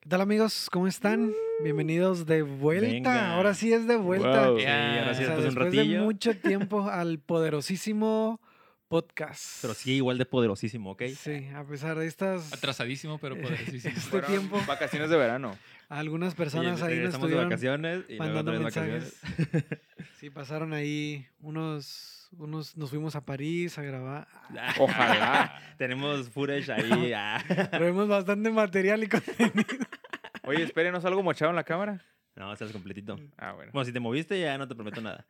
¿Qué tal amigos? ¿Cómo están? Bienvenidos de vuelta. Venga. Ahora sí es de vuelta. Wow. O Sí, ahora sí sea, después de un después de mucho tiempo al poderosísimo podcast. Pero sí, igual de poderosísimo, ¿ok? Sí, a pesar de estas Atrasadísimo, pero poderosísimo. este Fueron tiempo, Vacaciones de verano. algunas personas ahí nos regresamos de estuvieron vacaciones y mandando mensajes. vacaciones. Sí, pasaron ahí unos, unos, nos fuimos a París a grabar. Ojalá. Tenemos footage ahí. ah. Traemos bastante material y contenido. Oye, espérenos algo mochado en la cámara. No, estás completito. Ah, bueno. Bueno, si te moviste ya no te prometo nada.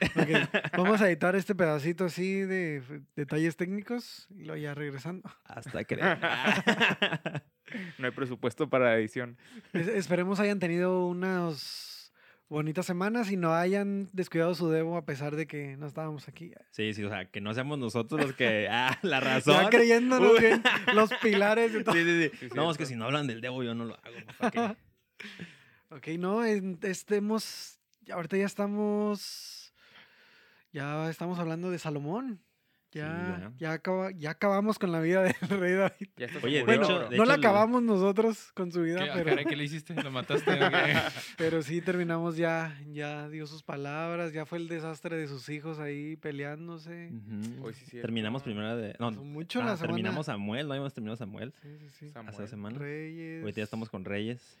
Vamos a editar este pedacito así de detalles técnicos y luego ya regresando. Hasta creer. No hay presupuesto para la edición. Es- esperemos hayan tenido unas bonitas semanas y no hayan descuidado su debo a pesar de que no estábamos aquí. Sí, sí, o sea, que no seamos nosotros los que... Ah, la razón. Ya creyéndonos bien los pilares de todo. Sí, sí, sí. Sí, no, es que si no hablan del Debo yo no lo hago. ¿para qué? Ok, no, estemos, ahorita ya estamos, ya estamos hablando de Salomón. Ya, Sí, ya, acaba- ya acabamos con la vida del rey David. Ya está Oye, de Bueno, hecho- de no la acabamos nosotros con su vida, ¿Qué, pero, caray, ¿qué le hiciste? ¿Lo mataste? pero sí terminamos ya, ya dio sus palabras, ya fue el desastre de sus hijos ahí peleándose. Hoy sí. Terminamos primero de... No, mucho ah, la semana. terminamos Samuel, no habíamos terminado Samuel Sí, sí, sí. Samuel. hace dos semanas. Reyes. Ahorita ya estamos con Reyes.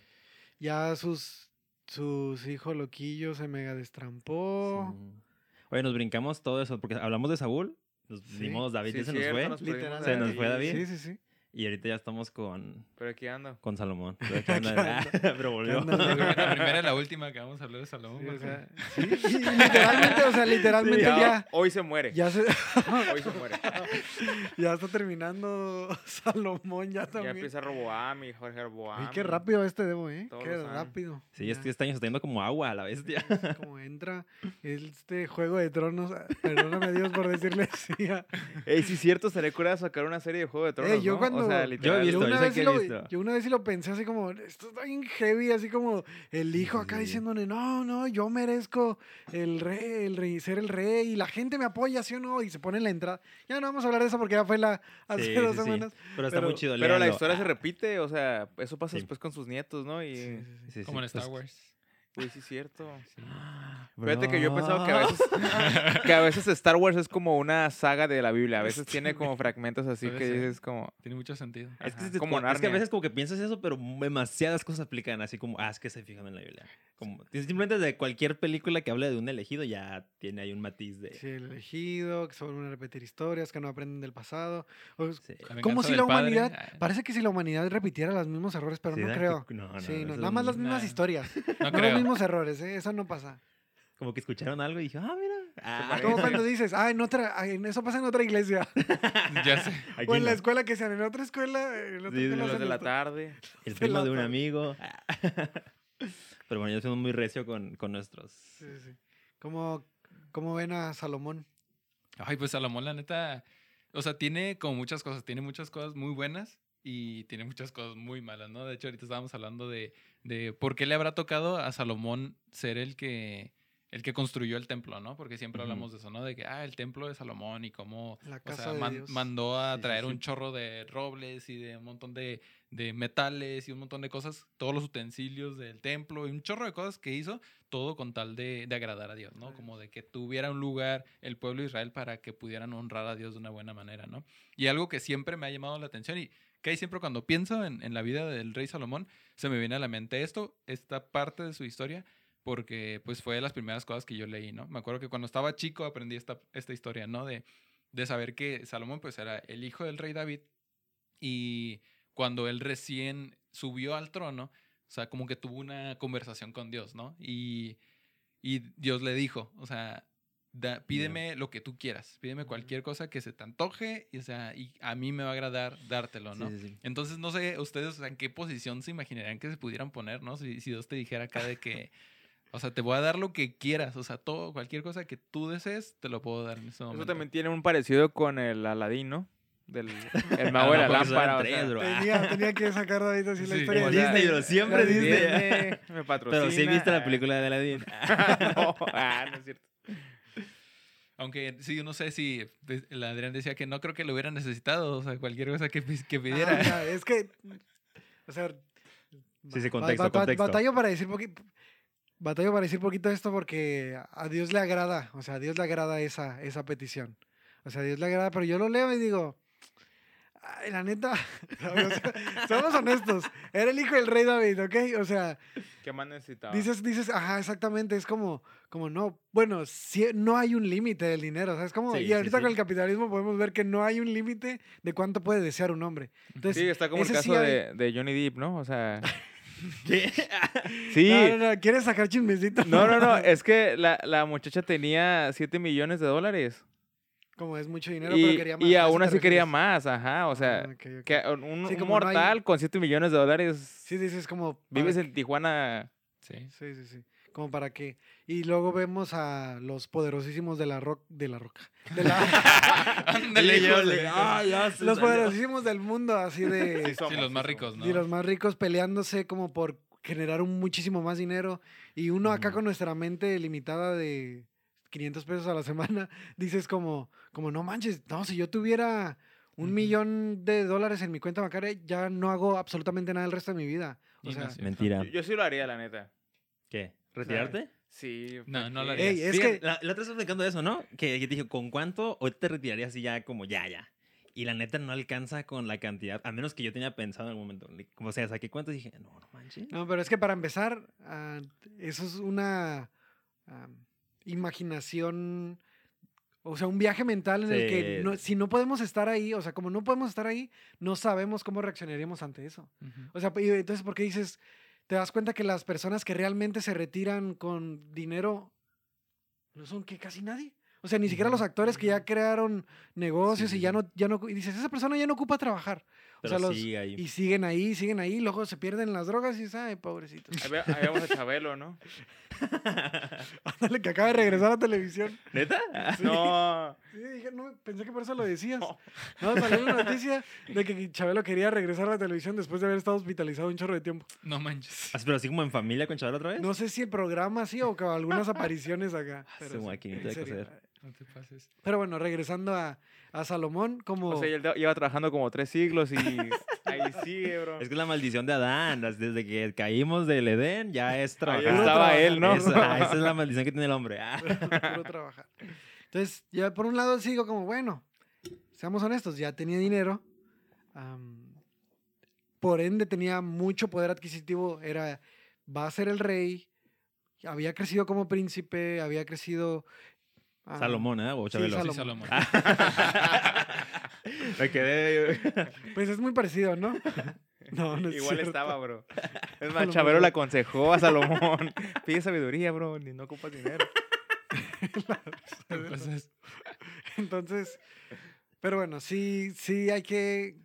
Ya sus, sus hijos loquillos se mega destrampó. Sí. Oye, nos brincamos todo eso, porque hablamos de Saúl, nos Sí. dimos David Sí, ya se cierto, nos fue, nos Se nos fue David. Sí, sí, sí. Y ahorita ya estamos con, Pero aquí ando. con Salomón. Pero, aquí anda- anda. pero volvió. anda? La primera y la última que vamos a hablar de Salomón. Sí, o sea, sí, y literalmente, o sea, literalmente Ya, ya, Hoy se muere. ya, se, Hoy se muere. ya está terminando Salomón, ya Ya también. empieza Roboam y Jorge Roboam. Ay, qué rápido este debo, ¿eh? Todos Qué rápido. Sí, es Ya. que este año se está yendo como agua a la bestia. Es como entra este Juego de Tronos. Perdóname Dios por decirle así. a- Ey, sí es cierto, estaría curado sacar una serie de Juego de Tronos, yo ¿no? cuando- O sea, Yo he visto, yo, una yo sé vez que sí he lo, visto. yo una vez sí lo pensé así como, esto está bien heavy, así como el hijo acá Sí. diciéndole, no, no, yo merezco el rey, el rey, ser el rey, y la gente me apoya, ¿sí o no? Y se pone en la entrada. Ya no vamos a hablar de eso porque ya fue la hace Sí, dos sí, sí. semanas. Pero está Pero- muy chido. Pero la historia se Ah, repite, o sea, eso pasa Sí. después con sus nietos, ¿no? Y, Sí, sí, sí. sí, sí, Como en Star pues- Wars. uy, sí es cierto. Ah, Fíjate que yo he pensado que a veces, que a veces Star Wars es como una saga de la Biblia. A veces tiene como fragmentos así que dices como... Tiene mucho sentido. Es que, como es que a veces como que piensas eso, pero demasiadas cosas aplican así como, ah, es que se fijan en la Biblia. Como, simplemente de cualquier película que hable de un elegido ya tiene ahí un matiz de... Sí, el elegido, que se vuelven a repetir historias, que no aprenden del pasado. O- Sí. Como si la padre, humanidad, ah, parece que si la humanidad repitiera los mismos errores, pero Sí, no creo. que- No, no, sí, no, nada más las nah. mismas historias. No No, creo. los mismos errores, ¿eh? eso no pasa. Como que escucharon algo y dije, ah, mira. Ah. Como cuando dices, ah, en otra, ah, en eso pasa en otra iglesia. Ya sé. aquí o en la escuela que sean en otra escuela. En otra Sí, escuela Los hacen de la tarde. El primo de un tarde. amigo. Pero bueno, yo soy muy recio con, con nuestros... Sí, sí. ¿Cómo, ¿Cómo ven a Salomón? Ay, pues Salomón, la neta. O sea, tiene como muchas cosas. Tiene muchas cosas muy buenas y tiene muchas cosas muy malas, ¿no? De hecho, ahorita estábamos hablando de, de por qué le habrá tocado a Salomón ser el que el que construyó el templo, ¿no? Porque siempre hablamos de eso, ¿no? De que, ah, el templo de Salomón y cómo, La o casa sea, de man- Dios. mandó a Sí, traer sí. un chorro de robles y de un montón de, de metales y un montón de cosas, todos los utensilios del templo y un chorro de cosas que hizo, todo con tal de, de agradar a Dios, ¿no? Como de que tuviera un lugar el pueblo de Israel para que pudieran honrar a Dios de una buena manera, ¿no? Y algo que siempre me ha llamado la atención y que ahí siempre cuando pienso en, en la vida del rey Salomón, se me viene a la mente esto, esta parte de su historia, porque pues fue de las primeras cosas que yo leí, ¿no? Me acuerdo que cuando estaba chico aprendí esta, esta historia, ¿no? De, de saber que Salomón pues era el hijo del rey David y cuando él recién subió al trono, o sea, como que tuvo una conversación con Dios, ¿no? Y, y Dios le dijo, o sea, da- pídeme lo que tú quieras, pídeme cualquier cosa que se te antoje, y, o sea, y a mí me va a agradar dártelo, ¿no? Sí, sí, sí. Entonces, no sé, ustedes, o sea, en qué posición se imaginarían que se pudieran poner, ¿no? Si, si Dios te dijera acá de que, o sea, te voy a dar lo que quieras, o sea, todo, cualquier cosa que tú desees, te lo puedo dar en ese momento. Eso también tiene un parecido con el Aladín, ¿no? Del el Ah, mago de la lámpara. o sea. Ah. Tenía, tenía que sacar David así la Sí. historia. O de sea, Disney, bro, siempre la Disney. Disney. me patrocina. Pero sí viste la película de Aladdin. no, ah, no es cierto. Aunque sí, yo no sé si pues, el Adrián decía que no creo que lo hubiera necesitado, o sea, cualquier cosa que, que pidiera. Ah, es que, o sea, Sí, sí, Ba- contexto, bata- contexto. Batallo para decir poquito. Batallo para decir poquito esto porque a Dios le agrada, o sea, a Dios le agrada esa, esa petición. O sea, a Dios le agrada, pero yo lo leo y digo, ay, la neta, somos honestos, era el hijo del rey David, ¿ok? O sea, ¿Qué más necesitaba? dices, dices, ajá, exactamente, es como, como no, bueno, sí, no hay un límite del dinero, ¿sabes? Como, Sí, y sí, ahorita sí. con el capitalismo podemos ver que no hay un límite de cuánto puede desear un hombre. Entonces, Sí, está como el sí caso hay- de, de Johnny Depp, ¿no? O sea, ¿Qué? sí. No, no, no, ¿quieres sacar chismecito? No, no, no, es que la, la muchacha tenía 7 millones de dólares. Como es mucho dinero, Y, pero quería más. y ¿a eso aún así quería más, ajá. O sea, Ah, que un, un Sí, como no hay- mortal con 7 millones de dólares. Sí, dices como... para Vives que- en Tijuana. Sí. Sí, sí, sí. Como para qué. Y luego vemos a los poderosísimos de la rock... De la roca. De la... Ándale, de- ah, ya se los salió. poderosísimos del mundo, así de... Sí, somos, Sí, los más ricos, ¿no? Y los más ricos peleándose como por generar un muchísimo más dinero. Y uno acá con nuestra mente limitada de 500 pesos a la semana, dices como, como no manches, no, si yo tuviera un millón de dólares en mi cuenta bancaria, ya no hago absolutamente nada el resto de mi vida. O sea. Mentira. Yo, yo sí lo haría, la neta. ¿Qué? ¿Retirarte? Sí. No, no lo haría. Ey, es Fíjate, que... La, la otra vez explicando eso, ¿no? Que, que te dije, ¿con cuánto hoy te retirarías así ya como ya, ya? Y la neta no alcanza con la cantidad, a menos que yo tenía pensado en algún momento. Como sea, saqué cuánto y dije, no, no manches. No, pero es que para empezar, ah, eso es una ah, imaginación, o sea, un viaje mental en el que no- si no podemos estar ahí, o sea, como no podemos estar ahí, no sabemos cómo reaccionaríamos ante eso. O sea, y entonces, ¿por qué dices, te das cuenta que las personas que realmente se retiran con dinero no son que casi nadie? O sea, ni siquiera los actores que ya crearon negocios Sí, y ya no, ya no, y dices, esa persona ya no ocupa trabajar. O Pero sea, los, sí, ahí. y siguen ahí, siguen ahí, luego se pierden las drogas y dices, ay, pobrecitos. Ahí ve- ahí vemos a Chabelo, ¿no? Ándale, que acaba de regresar a televisión. ¿Neta? No. Sí, dije, no, pensé que por eso lo decías. No. No, salió la noticia de que Chabelo quería regresar a la televisión después de haber estado hospitalizado un chorro de tiempo. No manches. Ah, Pero así como en familia con Chabelo otra vez. No sé si el programa sí o con algunas apariciones acá. Su Pero, sí, maquinita de coser. No te pases. pero bueno, regresando a, a Salomón, como... O sea, él lleva trabajando como tres siglos y ahí sigue, bro. Es que es la maldición de Adán. Desde que caímos del Edén, ya es Ahí trabajar. Puro estaba él, ¿no? Esa, esa es la maldición que tiene el hombre. Ah. puro trabajar. Entonces, ya por un lado sigo como, bueno, seamos honestos, ya tenía dinero. por ende tenía mucho poder adquisitivo, era, va a ser el rey, había crecido como príncipe, había crecido... Salomón, ¿eh? O sí, Chabelo. Sí, Salomón. Salomón. Me quedé. Pues es muy parecido, ¿no? No, no es Igual cierto. estaba, bro. Es más, lo Chabelo le aconsejó a Salomón. Pide sabiduría, bro. Ni no ocupas dinero. Entonces, Entonces, pero bueno, sí, sí hay que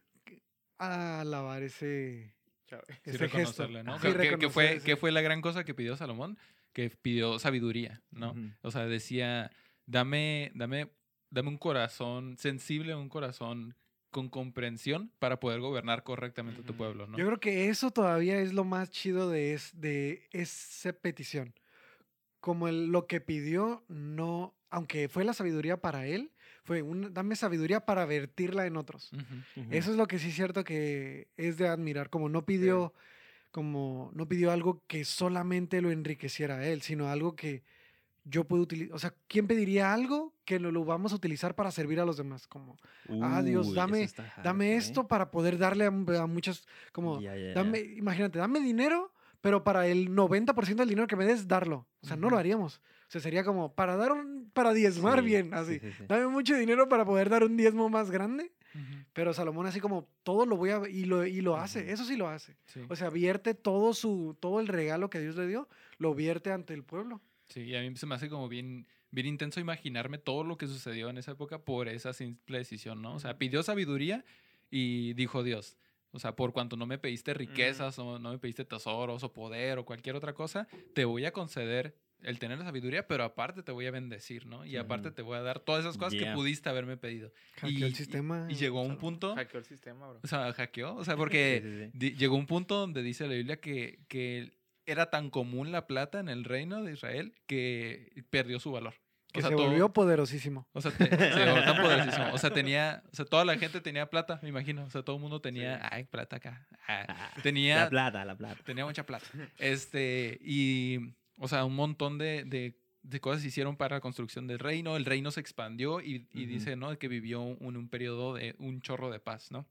alabar ese, sí ese gesto. reconocerle, ¿no? Sí, Que- que, que reconocer fue, que fue la gran cosa que pidió Salomón? Que pidió sabiduría, ¿no? O sea, decía, dame, dame, dame un corazón sensible, un corazón con comprensión para poder gobernar correctamente tu Ujú. pueblo, ¿no? Yo creo que eso todavía es lo más chido de, es, de esa petición. Como el- lo que pidió, no, aunque fue la sabiduría para él, fue un, dame sabiduría para vertirla en otros. Ujú. Eso es lo que sí es cierto que es de admirar, como no pidió, como no pidió algo que solamente lo enriqueciera a él, sino algo que yo puedo utilizar. O sea, ¿quién pediría algo que lo, lo vamos a utilizar para servir a los demás? Como, ah, Dios, dame- dame ¿eh? esto para poder darle a, a muchas, como, imagínate, dame dinero, pero para el 90% del dinero que me des, darlo. O sea, no lo haríamos. O sea, sería como, para dar un, para diezmar Sí, bien, así. sí, sí, sí. Dame mucho dinero para poder dar un diezmo más grande. Pero Salomón así como todo lo voy a y lo, y lo hace, eso sí lo hace. O sea, vierte todo su todo el regalo que Dios le dio, lo vierte ante el pueblo. Sí, y a mí se me hace como bien, bien intenso imaginarme todo lo que sucedió en esa época por esa simple decisión, ¿no? O sea, pidió sabiduría y dijo Dios, o sea, por cuanto no me pediste riquezas o no me pediste tesoros o poder o cualquier otra cosa, te voy a conceder el tener la sabiduría, pero aparte te voy a bendecir, ¿no? Y aparte te voy a dar todas esas cosas que Yeah. pudiste haberme pedido. Hackeó el sistema. y llegó a un Salomón. punto, Hackeó el sistema, bro. o sea, hackeó, o sea, porque Sí, sí, sí. di- llegó un punto donde dice la Biblia que, que era tan común la plata en el reino de Israel que perdió su valor. Que O sea, se todo- volvió poderosísimo. O sea, te- se volvió tan poderosísimo. O sea, tenía, o sea, toda la gente tenía plata, me imagino. O sea, todo el mundo tenía, ay, plata acá. Ah, La tenía, plata, la plata. tenía mucha plata. Este, y, o sea, un montón de, de, de cosas se hicieron para la construcción del reino. El reino se expandió y, y Ujú. dice, ¿no? Que vivió un, un periodo de un chorro de paz, ¿no?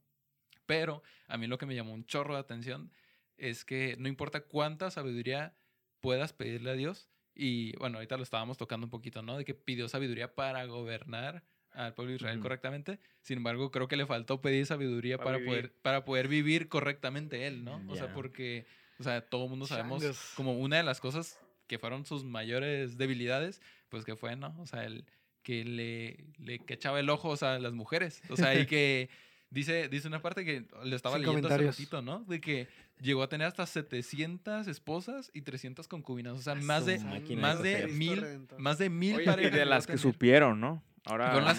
Pero a mí lo que me llamó un chorro de atención es que no importa cuánta sabiduría puedas pedirle a Dios, y bueno, ahorita lo estábamos tocando un poquito, ¿no? De que pidió sabiduría para gobernar al pueblo de Israel correctamente. Sin embargo, creo que le faltó pedir sabiduría Para para, poder, vivir. para poder vivir correctamente él, ¿no? O sea, porque, o sea, todo el mundo sabemos Changos. como una de las cosas que fueron sus mayores debilidades, pues que fue, ¿no? O sea, el que le, le que echaba el ojo, o sea, a las mujeres. O sea, y que dice, dice una parte que le estaba Sin leyendo hace comentarios. ratito, ¿no? De que llegó a tener hasta 700 esposas y 300 concubinas. O sea, más de, más de de mil, más de mil Oye, y parejas de las que tener. supieron, ¿no? Ahora, Fueron las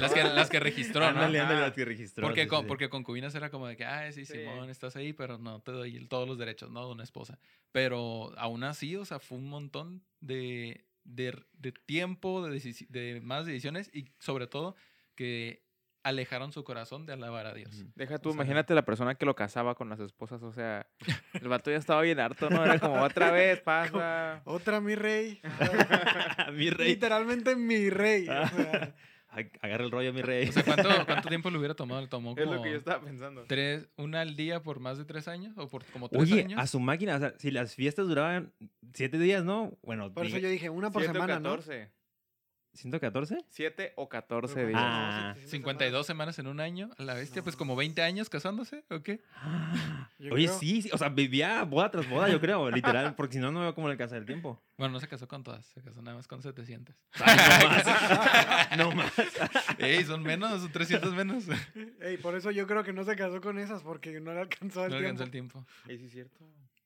Las que, las que registró, ¿no? Ándale, ándale, las que registró. Porque, sí, con, sí. porque concubinas era como de que, ah, sí, Sí. Simón, estás ahí, pero no te doy todos los derechos, ¿no? De una esposa. Pero aún así, o sea, fue un montón de, de, de tiempo, de, de más decisiones y sobre todo que alejaron su corazón de alabar a Dios. Deja tú, O sea- imagínate la persona que lo casaba con las esposas, o sea, el vato ya estaba bien harto, ¿no? Era como, otra vez, pasa. Otra mi rey. mi rey. Literalmente mi rey. o sea, Ag- Agarra el rollo, mi rey. O sea, ¿cuánto, cuánto tiempo le hubiera tomado? Le tomó Es lo que yo estaba pensando. tres, una al día por más de tres años o por como tres Oye, años. a su máquina, o sea, si las fiestas duraban siete días, ¿no? Bueno, por eso yo dije, una por Siete o semana, ¿no? 14. ¿114? 7 o 14 Pero días. Ah. 52 semanas en un año, a la bestia, pues No. como 20 años casándose, ¿o qué? Yo Oye, creo- sí, sí, o sea, vivía boda tras boda, yo creo, literal, porque si no, no veo cómo le alcanza el tiempo. Bueno, no se casó con todas, se casó nada más con 700. no más. Ey, son menos, son 300 menos. No Ey, por eso yo creo que no se casó con esas, porque no le alcanzó el le tiempo. alcanzó el tiempo. Sí, sí, es cierto.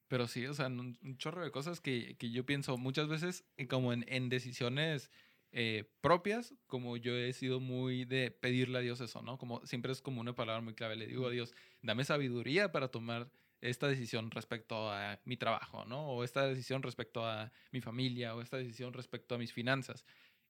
Pero sí, o sea, un, un chorro de cosas que, que yo pienso muchas veces eh, como en, en decisiones eh, propias, como yo he sido muy de pedirle a Dios eso, ¿no? Como siempre es como una palabra muy clave, le digo a Dios, dame sabiduría para tomar esta decisión respecto a mi trabajo, ¿no? O esta decisión respecto a mi familia, o esta decisión respecto a mis finanzas.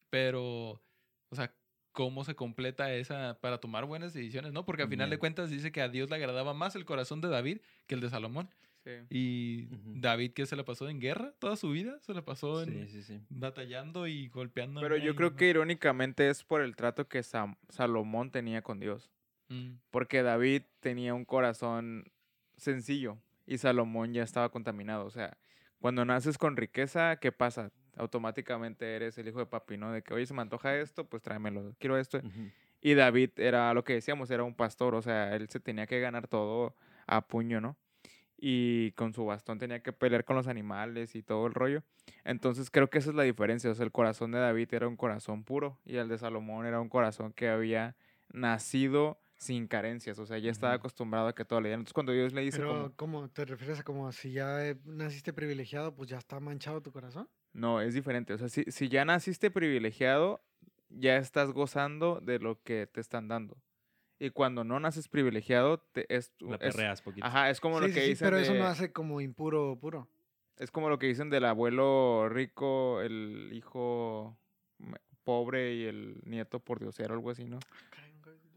Pero, o sea, ¿cómo se completa esa para tomar buenas decisiones, no? Porque al final de cuentas dice que a Dios le agradaba más el corazón de David que el de Salomón. Sí. Y. David, que se la pasó en guerra toda su vida, se la pasó en Sí, sí, sí. batallando y golpeando. Pero yo creo que irónicamente es por el trato que Sam- Salomón tenía con Dios. Mm, Porque David tenía un corazón sencillo y Salomón ya estaba contaminado. O sea, cuando naces con riqueza, ¿qué pasa? Automáticamente eres el hijo de papi, ¿no? De que, oye, se me antoja esto, pues tráemelo. Quiero esto. Y David era lo que decíamos, era un pastor. O sea, él se tenía que ganar todo a puño, ¿no? Y con su bastón tenía que pelear con los animales y todo el rollo. Entonces creo que esa es la diferencia. O sea, el corazón de David era un corazón puro y el de Salomón era un corazón que había nacido sin carencias. O sea, ya estaba acostumbrado a que todo le dieran. Entonces cuando Dios le dice Pero, como, ¿cómo te refieres a como si ya eh, naciste privilegiado, pues ya está manchado tu corazón? no, es diferente. O sea, si, si ya naciste privilegiado, ya estás gozando de lo que te están dando. Y cuando no naces privilegiado, te, es, La es- perreas poquito. Ajá, es como Sí, lo que sí, dicen pero eso no hace como impuro puro. Es como lo que dicen del abuelo rico, el hijo pobre y el nieto por diosero, algo así, ¿no?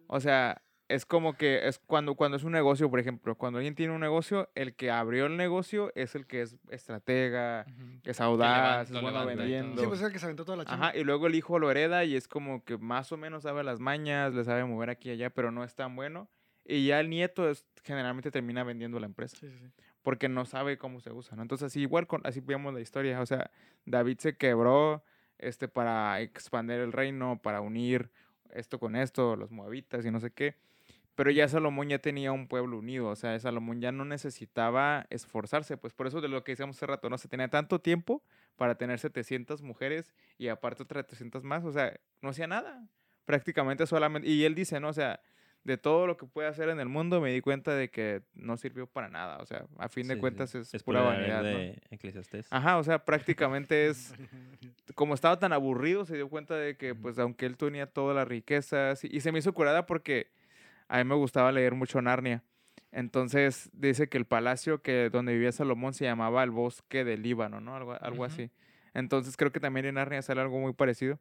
O sea, es como que es cuando, cuando es un negocio, por ejemplo, cuando alguien tiene un negocio, el que abrió el negocio es el que es estratega, es audaz, lo es bueno vendiendo. Sí, pues es el que se aventó toda la chamba. Ajá, y luego el hijo lo hereda y es como que más o menos sabe las mañas, le sabe mover aquí y allá, pero no es tan bueno. Y ya el nieto es, generalmente termina vendiendo la empresa Sí, sí, sí. porque no sabe cómo se usa, ¿no? Entonces, así igual, con, así vemos la historia, o sea, David se quebró este, para expandir el reino, para unir esto con esto, los moabitas y no sé qué, pero ya Salomón ya tenía un pueblo unido, o sea, Salomón ya no necesitaba esforzarse, pues por eso de lo que decíamos hace rato, no se tenía tanto tiempo para tener 700 mujeres y aparte otras 300 más, o sea, no hacía nada, prácticamente solamente, y él dice, ¿no? O sea, de todo lo que puede hacer en el mundo me di cuenta de que no sirvió para nada, o sea, a fin Sí, de sí. cuentas es, Es pura vanidad, ¿no? de Eclesiastés. Ajá, o sea, prácticamente es, como estaba tan aburrido, se dio cuenta de que, pues, aunque él tenía todas las riquezas, y, y se me hizo curada porque a mí me gustaba leer mucho Narnia. Entonces, dice que el palacio que donde vivía Salomón se llamaba el bosque del Líbano, ¿no? Algo, algo así. Entonces, creo que también en Narnia sale algo muy parecido.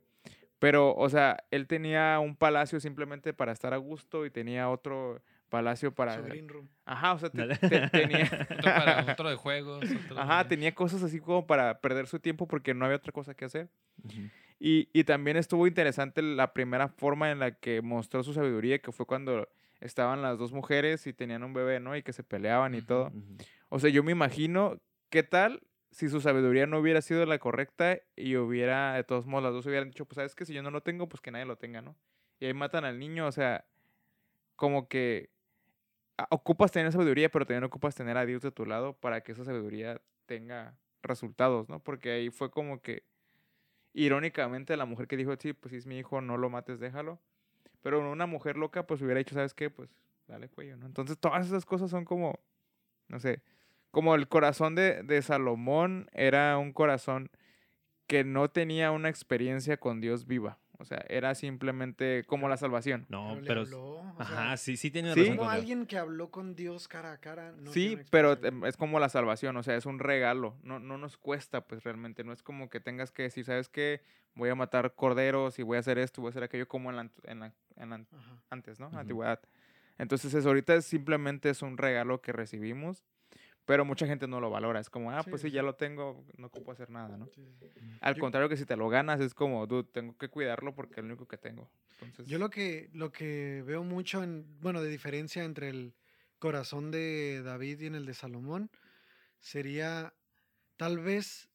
Pero, o sea, él tenía un palacio simplemente para estar a gusto y tenía otro palacio para... Su green room. Ajá, o sea, te- Dale. te- tenía... Otro, para, otro de juegos. otro Ajá, de- tenía cosas así como para perder su tiempo porque no había otra cosa que hacer. Ujú. Y, y también estuvo interesante la primera forma en la que mostró su sabiduría, que fue cuando estaban las dos mujeres y tenían un bebé, ¿no? Y que se peleaban y todo. O sea, yo me imagino qué tal si su sabiduría no hubiera sido la correcta y hubiera, de todos modos, las dos hubieran dicho, pues sabes que si yo no lo tengo, pues que nadie lo tenga, ¿no? Y ahí matan al niño, o sea, como que ah, ocupas tener sabiduría, pero también ocupas tener a Dios de tu lado para que esa sabiduría tenga resultados, ¿no? Porque ahí fue como que, irónicamente, la mujer que dijo, sí, pues si es mi hijo, no lo mates, déjalo. Pero una mujer loca, pues hubiera dicho, ¿sabes qué? Pues dale cuello, ¿no? Entonces todas esas cosas son como, no sé, como el corazón de, de Salomón era un corazón que no tenía una experiencia con Dios viva. O sea, era simplemente como la salvación. No, le pero. habló, o Ajá, sea, sí, sí tiene Sí. razón. como alguien que habló con Dios cara a cara. no sí, pero em, es como la salvación, o sea, es un regalo. No, no nos cuesta, pues realmente. No es como que tengas que decir, ¿sabes qué? Voy a matar corderos y voy a hacer esto, voy a hacer aquello como en la, en la- en la antes, ¿no? Ujú. Antigüedad. Entonces, eso ahorita es simplemente es un regalo que recibimos, pero mucha gente no lo valora. Es como, ah, Sí, pues sí, sí, ya lo tengo, no ocupo hacer nada, ¿no? Sí, sí, sí. Al Yo- contrario que si te lo ganas, es como, dude, tengo que cuidarlo porque es lo único que tengo. Entonces, Yo lo que, lo que veo mucho, en, bueno, de diferencia entre el corazón de David y en el de Salomón, sería tal vez,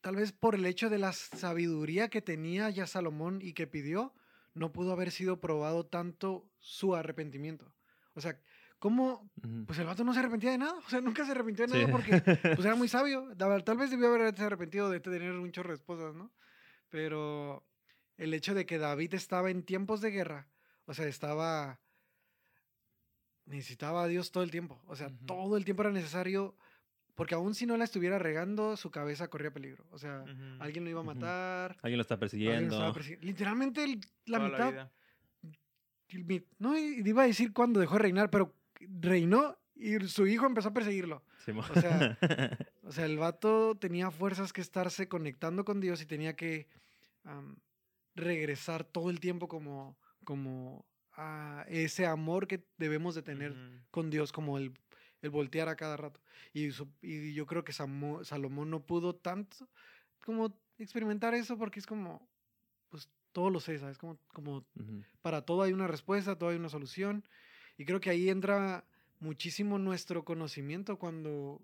tal vez por el hecho de la sabiduría que tenía ya Salomón y que pidió, no pudo haber sido probado tanto su arrepentimiento. O sea, ¿cómo? Pues el vato no se arrepentía de nada, o sea, nunca se arrepintió de Sí. nada porque pues era muy sabio. Tal vez debió haberse arrepentido de tener un chorro de esposas, ¿no? Pero el hecho de que David estaba en tiempos de guerra, o sea, estaba... Necesitaba a Dios todo el tiempo, o sea, todo el tiempo era necesario, porque aún si no la estuviera regando, su cabeza corría peligro. O sea, alguien lo iba a matar. Alguien lo está alguien lo estaba persiguiendo. persi- Literalmente el- la toda mitad vida. el mi- No iba a decir cuándo dejó de reinar, pero reinó y su hijo empezó a perseguirlo. Simón. O sea, O sea, el vato tenía fuerzas que estarse conectando con Dios y tenía que regresar todo el tiempo como, como a ese amor que debemos de tener con Dios, como el, el voltear a cada rato. Y, su- y yo creo que Samo- Salomón no pudo tanto como experimentar eso porque es como, pues todo lo sé, ¿sabes? Como, como para todo hay una respuesta, todo hay una solución. Y creo que ahí entra muchísimo nuestro conocimiento cuando,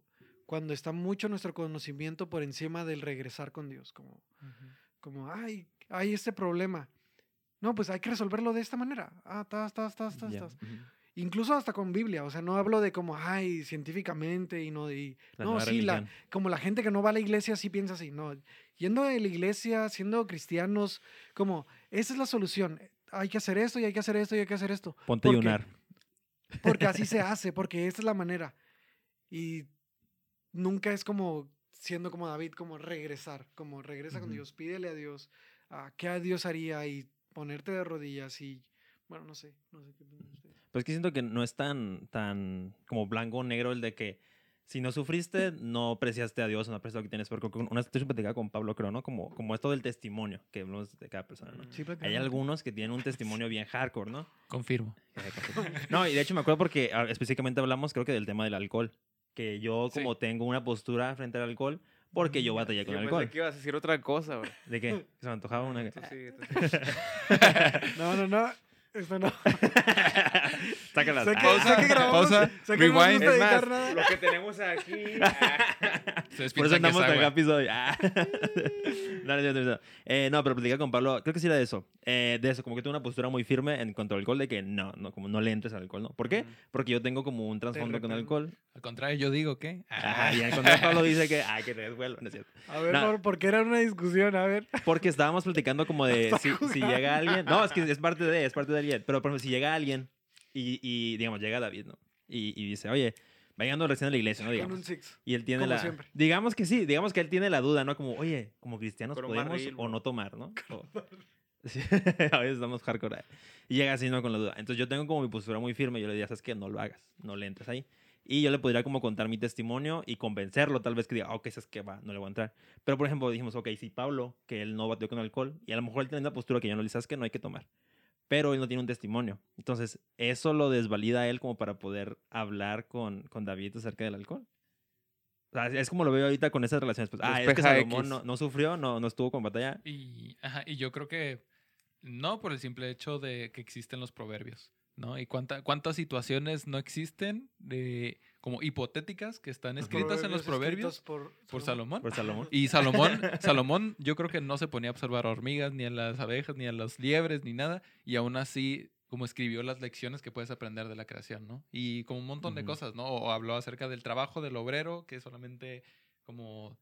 cuando está mucho nuestro conocimiento por encima del regresar con Dios. Como, Ujú. como ay, hay este problema. No, pues hay que resolverlo de esta manera. Ah, tas, tas, tas, tas, Ya. tas. Incluso hasta con Biblia. O sea, no hablo de como, ay, científicamente y no. Y, La no, sí, la, como la gente que no va a la iglesia sí piensa así. No, yendo a la iglesia, siendo cristianos, como, esa es la solución. Hay que hacer esto y hay que hacer esto y hay que hacer esto. Ponte a ayunar. Porque así se hace, porque esta es la manera. Y nunca es como siendo como David, como regresar, como regresa con Ujú. Dios, pídele a Dios, a qué a Dios haría y ponerte de rodillas y, bueno, no sé, no sé qué. Pues que siento que no es tan, tan como blanco o negro el de que si no sufriste, no apreciaste a Dios, no apreciaste lo que tienes. Porque una estoy platicando con Pablo, creo, ¿no? Como, como esto del testimonio que hablamos de cada persona, ¿no? Sí, Hay algunos que tienen un testimonio bien hardcore, ¿no? Confirmo. No, y de hecho me acuerdo porque ah, específicamente hablamos, creo que del tema del alcohol. Que yo Sí. como tengo una postura frente al alcohol, porque yo Mm, batallé con Yo el pensé alcohol. que ibas a decir otra cosa, güey. ¿De qué? Se me antojaba una... Tú sí, tú sí. No, no, no. Esto no. Sácala. Sé que, Pausa, sé que grabamos. pausa, sé que no nos rewind. gusta Es más, nada. lo que tenemos aquí. Por eso andamos tan rápido hoy. Ah. no, no, no, no. Eh, no, pero platicar con Pablo, creo que sí era de eso. Eh, de eso, como que tengo una postura muy firme en cuanto al alcohol, de que no, no, como no le entres al alcohol, ¿no? ¿Por qué? Porque yo tengo como un trasfondo con alcohol. Al contrario, yo digo que. Ajá, y en contrario, Pablo dice que, ay, que te desvuelvo, no es cierto. A ver, No. por, porque era una discusión, a ver. Porque estábamos platicando como de si, si llega alguien. No, es que es parte de, es parte de alguien. Pero por ejemplo, si llega alguien y, y, digamos, llega David, ¿no? Y, y dice, oye, va llegando recién a la iglesia, ¿no? Con Digamos. un six. Y él tiene Como la. siempre. Digamos que sí, digamos que él tiene la duda, ¿no? Como, oye, como cristianos Con un podemos barril, o no tomar, ¿no? O- Sí, a veces estamos hardcore. Y llega así, ¿no? Con la duda. Entonces yo tengo como mi postura muy firme. Yo le diría, ¿sabes qué? No lo hagas. No le entres ahí. Y yo le podría como contar mi testimonio y convencerlo, tal vez que diga, "Ah, ok, es que va, no le voy a entrar. Pero, por ejemplo, dijimos, ok, si Pablo, que él no batió con alcohol, y a lo mejor él tiene una postura que yo no le dices que no hay que tomar. Pero él no tiene un testimonio. Entonces, eso lo desvalida a él como para poder hablar con, con David acerca del alcohol. O sea, es como lo veo ahorita con esas relaciones. Pues, ah, es que Salomón no, no sufrió, no, no estuvo con batalla. Y, ajá, y yo creo que no por el simple hecho de que existen los proverbios, ¿no? Y cuánta, cuántas situaciones no existen de como hipotéticas que están escritas en los proverbios por, por Salomón. Por Salomón. Y Salomón, Salomón, yo creo que no se ponía a observar hormigas, ni a las abejas, ni a las liebres, ni nada. Y aún así, como escribió las lecciones que puedes aprender de la creación, ¿no? Y como un montón de cosas, ¿no? O habló acerca del trabajo del obrero, que solamente como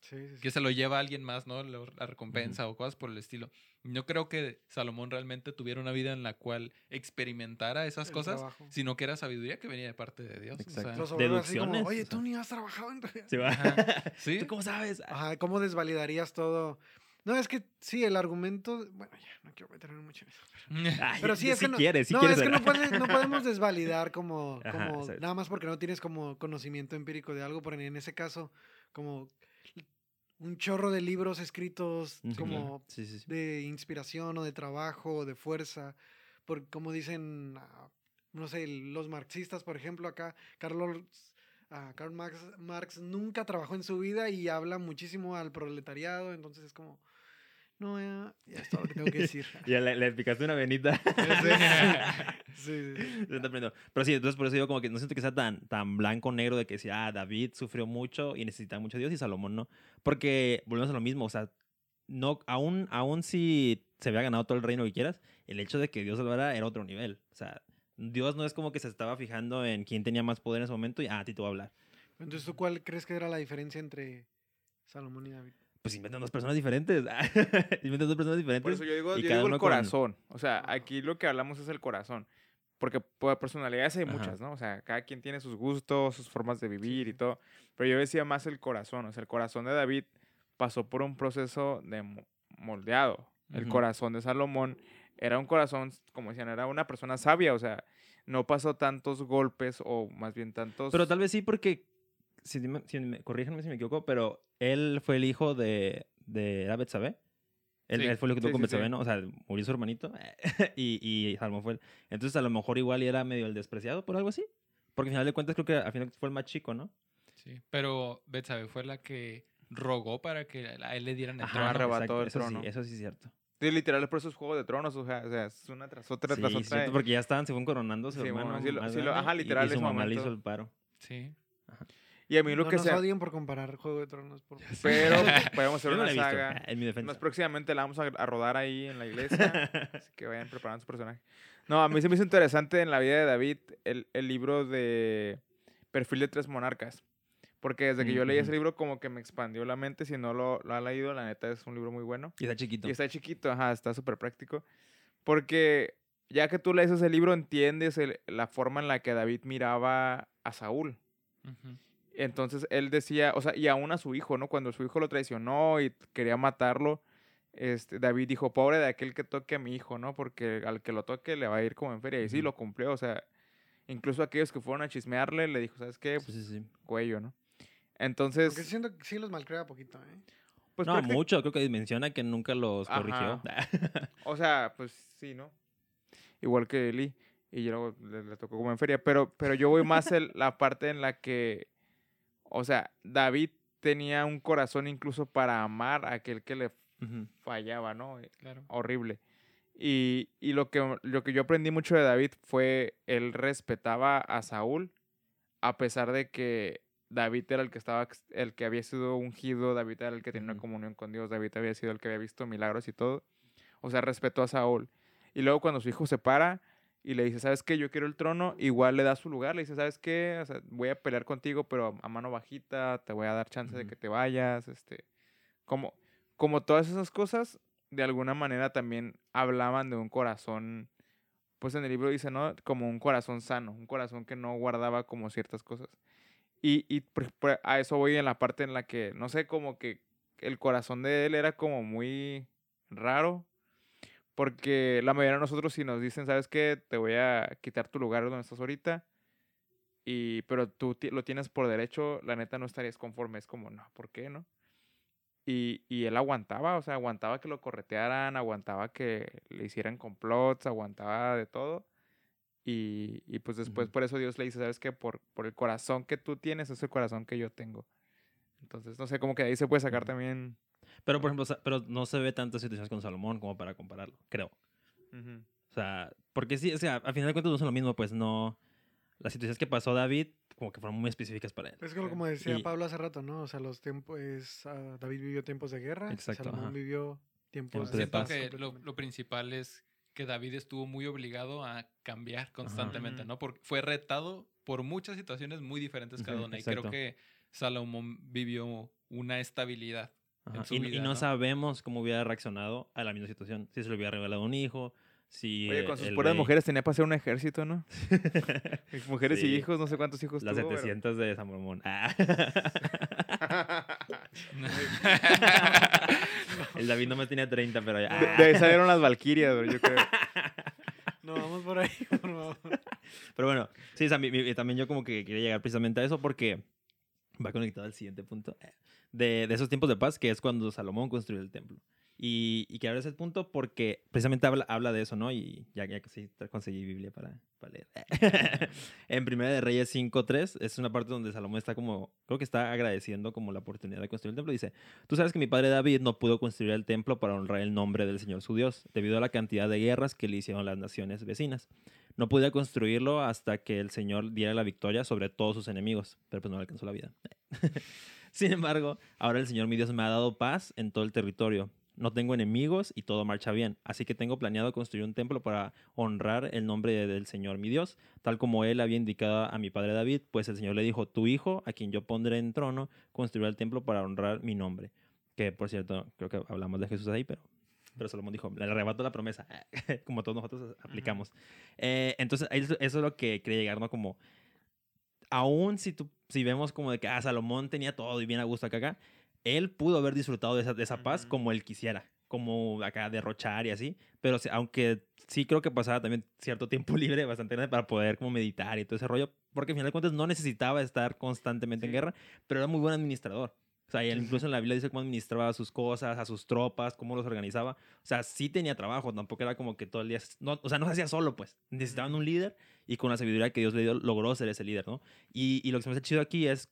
Sí, sí, sí. que se lo lleva a alguien más, ¿no? La, recompensa o cosas por el estilo. No creo que Salomón realmente tuviera una vida en la cual experimentara esas El cosas, trabajo. sino que era sabiduría que venía de parte de Dios. o sea, Exacto. Los obreros así como, Deducciones, Oye, o tú sea. ni has trabajado en vida". Sí, va. Sí. ¿Tú cómo sabes? Ajá, ¿cómo desvalidarías todo? No, es que sí, el argumento. Bueno, ya, no quiero meterme mucho en eso. ay, Pero sí, es sí que no, quieres, sí no, quieres es que no, puedes- no podemos desvalidar como, Ajá, como nada más porque no tienes como conocimiento empírico de algo, porque en ese caso, como un chorro de libros escritos como Sí, sí, sí. de inspiración o de trabajo o de fuerza, por como dicen, ah, no sé, los marxistas, por ejemplo, acá, Carlos, ah, Karl Marx, Marx nunca trabajó en su vida y habla muchísimo al proletariado, entonces es como, no, ya, ya es todo lo que tengo que decir. Ya le, le picaste una venita. Sí, sí, sí. Se está aprendiendo. Pero sí, entonces por eso digo como que no siento que sea tan, tan blanco negro de que decía, ah, David sufrió mucho y necesitaba mucho a Dios y Salomón no. Porque volvemos a lo mismo, o sea, no, aún, aún si se había ganado todo el reino que quieras, el hecho de que Dios salvara era otro nivel. O sea, Dios no es como que se estaba fijando en quién tenía más poder en ese momento y, ah, a ti te voy a hablar. Entonces, ¿tú cuál crees que era la diferencia entre Salomón y David? Pues inventan dos personas diferentes. inventan dos personas diferentes. Por eso yo digo, y yo digo el con- corazón. O sea, aquí lo que hablamos es el corazón. Porque por personalidades hay Ajá. muchas, ¿no? O sea, cada quien tiene sus gustos, sus formas de vivir y todo. Pero yo decía más el corazón. O sea, el corazón de David pasó por un proceso de mo- moldeado. El corazón de Salomón era un corazón, como decían, era una persona sabia. O sea, no pasó tantos golpes o más bien tantos... Pero tal vez sí porque, si me, si me- corríjanme si me equivoco, pero él fue el hijo de, de era Betsabé. Él, Sí. él fue el que tuvo Sí, con sí, ¿no? O sea, murió su hermanito y, y Salomón fue el... Entonces a lo mejor igual y era medio el despreciado por algo así. Porque al final de cuentas creo que al final fue el más chico, ¿no? Sí, pero Betsabe fue la que rogó para que a él le dieran el Ajá, trono. arrebató el eso trono. Sí, eso sí es cierto. Sí, literal, por esos juegos de tronos. O sea, o sea, es una tras otra, Sí, tras es otra. cierto, porque ya estaban, se fueron coronando su Sí, hermano bueno, sí lo- lo- ajá, y- literal, y, su ese mamá le momento. hizo el paro. Sí. Y a mí lo no que nos sea... odien por comparar Juego de Tronos. Por... Pero podemos hacer no una saga. en mi defensa. Más próximamente la vamos a, a rodar ahí en la iglesia. así que vayan preparando su personaje. No, a mí se me hizo interesante en la vida de David el, el libro de Perfil de Tres Monarcas. Porque desde que Mm, yo leí ese ujú. libro, como que me expandió la mente. Si no lo, lo han leído, la neta es un libro muy bueno. Y está chiquito. Y está chiquito, ajá, está súper práctico. Porque ya que tú lees ese libro, entiendes el- la forma en la que David miraba a Saúl. Ujú. Entonces él decía, o sea, y aún a su hijo, ¿no? Cuando su hijo lo traicionó y quería matarlo, este, David dijo, pobre de aquel que toque a mi hijo, ¿no? Porque al que lo toque le va a ir como en feria. Y sí, lo cumplió, o sea, incluso aquellos que fueron a chismearle, le dijo, ¿sabes qué? Pues, sí, sí. cuello, ¿no? Entonces, Porque siento que sí los malcrea poquito, ¿eh? pues no, mucho. Creo que menciona que nunca los corrigió. O sea, pues sí, ¿no? Igual que Lee. Y yo le, le tocó como en feria. Pero, pero yo voy más en la parte en la que, o sea, David tenía un corazón incluso para amar a aquel que le fallaba, ¿no? Eh, Claro. Horrible. Y, y lo, que, lo que yo aprendí mucho de David fue, él respetaba a Saúl, a pesar de que David era el que estaba, el que había sido ungido, David era el que tenía una comunión con Dios, David había sido el que había visto milagros y todo. O sea, respetó a Saúl. Y luego cuando su hijo se para y le dice, ¿sabes qué? Yo quiero el trono, igual le da su lugar, le dice, ¿sabes qué? O sea, voy a pelear contigo, pero a mano bajita, te voy a dar chance de Ujú. que te vayas, este, como, como todas esas cosas, de alguna manera también hablaban de un corazón, pues en el libro dice, ¿no? Como un corazón sano, un corazón que no guardaba como ciertas cosas. Y, y por- por- a eso voy en la parte en la que, no sé, como que el corazón de él era como muy raro, porque la mayoría de nosotros si nos dicen, ¿sabes qué? Te voy a quitar tu lugar donde estás ahorita, y, pero tú lo tienes por derecho, la neta no estarías conforme. Es como, no, ¿por qué, no? Y, y él aguantaba, o sea, aguantaba que lo corretearan, aguantaba que le hicieran complots, aguantaba de todo. Y, y pues después por eso Dios le dice, ¿sabes qué? Por, por el corazón que tú tienes es el corazón que yo tengo. Entonces, no sé, como que de ahí se puede sacar también... Pero, por ejemplo, pero no se ve tantas situaciones con Salomón como para compararlo, creo. Ujú. O sea, porque sí, o sea, al final de cuentas no son lo mismo, pues no. Las situaciones que pasó David, como que fueron muy específicas para él. Es como, como decía Y- Pablo hace rato, ¿no? O sea, los tiempos, es, ah, David vivió tiempos de guerra, Exacto, Salomón ajá. vivió tiempos de paz. que lo, lo principal es que David estuvo muy obligado a cambiar constantemente, Ujú. ¿no? Porque fue retado por muchas situaciones muy diferentes cada una. Y creo que Salomón vivió una estabilidad. En su Y, y vida, no, ¿no? sabemos cómo hubiera reaccionado a la misma situación. Si se le hubiera revelado un hijo, si. Oye, eh, con sus el puras rey- mujeres tenía para hacer un ejército, ¿no? Mujeres y Sí. hijos, no sé cuántos hijos Las tuvo. pero- 700 de Salomón. Ah. el David no me tenía 30, pero ya. De, de ahí salieron las valquirias, bro, yo creo. No, vamos por ahí, por favor. Pero bueno, sí, mi- también yo como que quería llegar precisamente a eso porque va conectado al siguiente punto eh, de, esos tiempos de paz, que es cuando Salomón construyó el templo. Y, y ahora ese punto porque precisamente habla, habla de eso, ¿no? Y ya, ya sí, conseguí Biblia para, para leer. en Primera de Reyes 5.3 es una parte donde Salomón está como, creo que está agradeciendo como la oportunidad de construir el templo. Dice, tú sabes que mi padre David no pudo construir el templo para honrar el nombre del Señor su Dios, debido a la cantidad de guerras que le hicieron las naciones vecinas. No podía construirlo hasta que el Señor diera la victoria sobre todos sus enemigos, pero pues no alcanzó la vida. Sin embargo, ahora el Señor mi Dios me ha dado paz en todo el territorio. No tengo enemigos y todo marcha bien. Así que tengo planeado construir un templo para honrar el nombre de- del Señor mi Dios, tal como él había indicado a mi padre David, pues el Señor le dijo, tu hijo, a quien yo pondré en trono, construirá el templo para honrar mi nombre. Que por cierto, creo que hablamos de Jesús ahí, pero, pero Salomón dijo, le arrebato la promesa, como todos nosotros aplicamos. Eh, entonces, eso, eso es lo que quería llegar, ¿no? Como, aún si, tú, si vemos como de que ah, Salomón tenía todo y bien a gusto acá, acá, él pudo haber disfrutado de esa, de esa paz como él quisiera, como acá derrochar y así, pero aunque sí creo que pasaba también cierto tiempo libre, bastante grande, para poder como meditar y todo ese rollo, porque al final de cuentas no necesitaba estar constantemente en guerra, pero era muy buen administrador. O sea, él incluso en la Biblia dice cómo administraba sus cosas, a sus tropas, cómo los organizaba. O sea, sí tenía trabajo, tampoco era como que todo el día... No, o sea, no se hacía solo, pues. Necesitaban un líder y con la sabiduría que Dios le dio logró ser ese líder, ¿no? Y, y lo que se me hace chido aquí es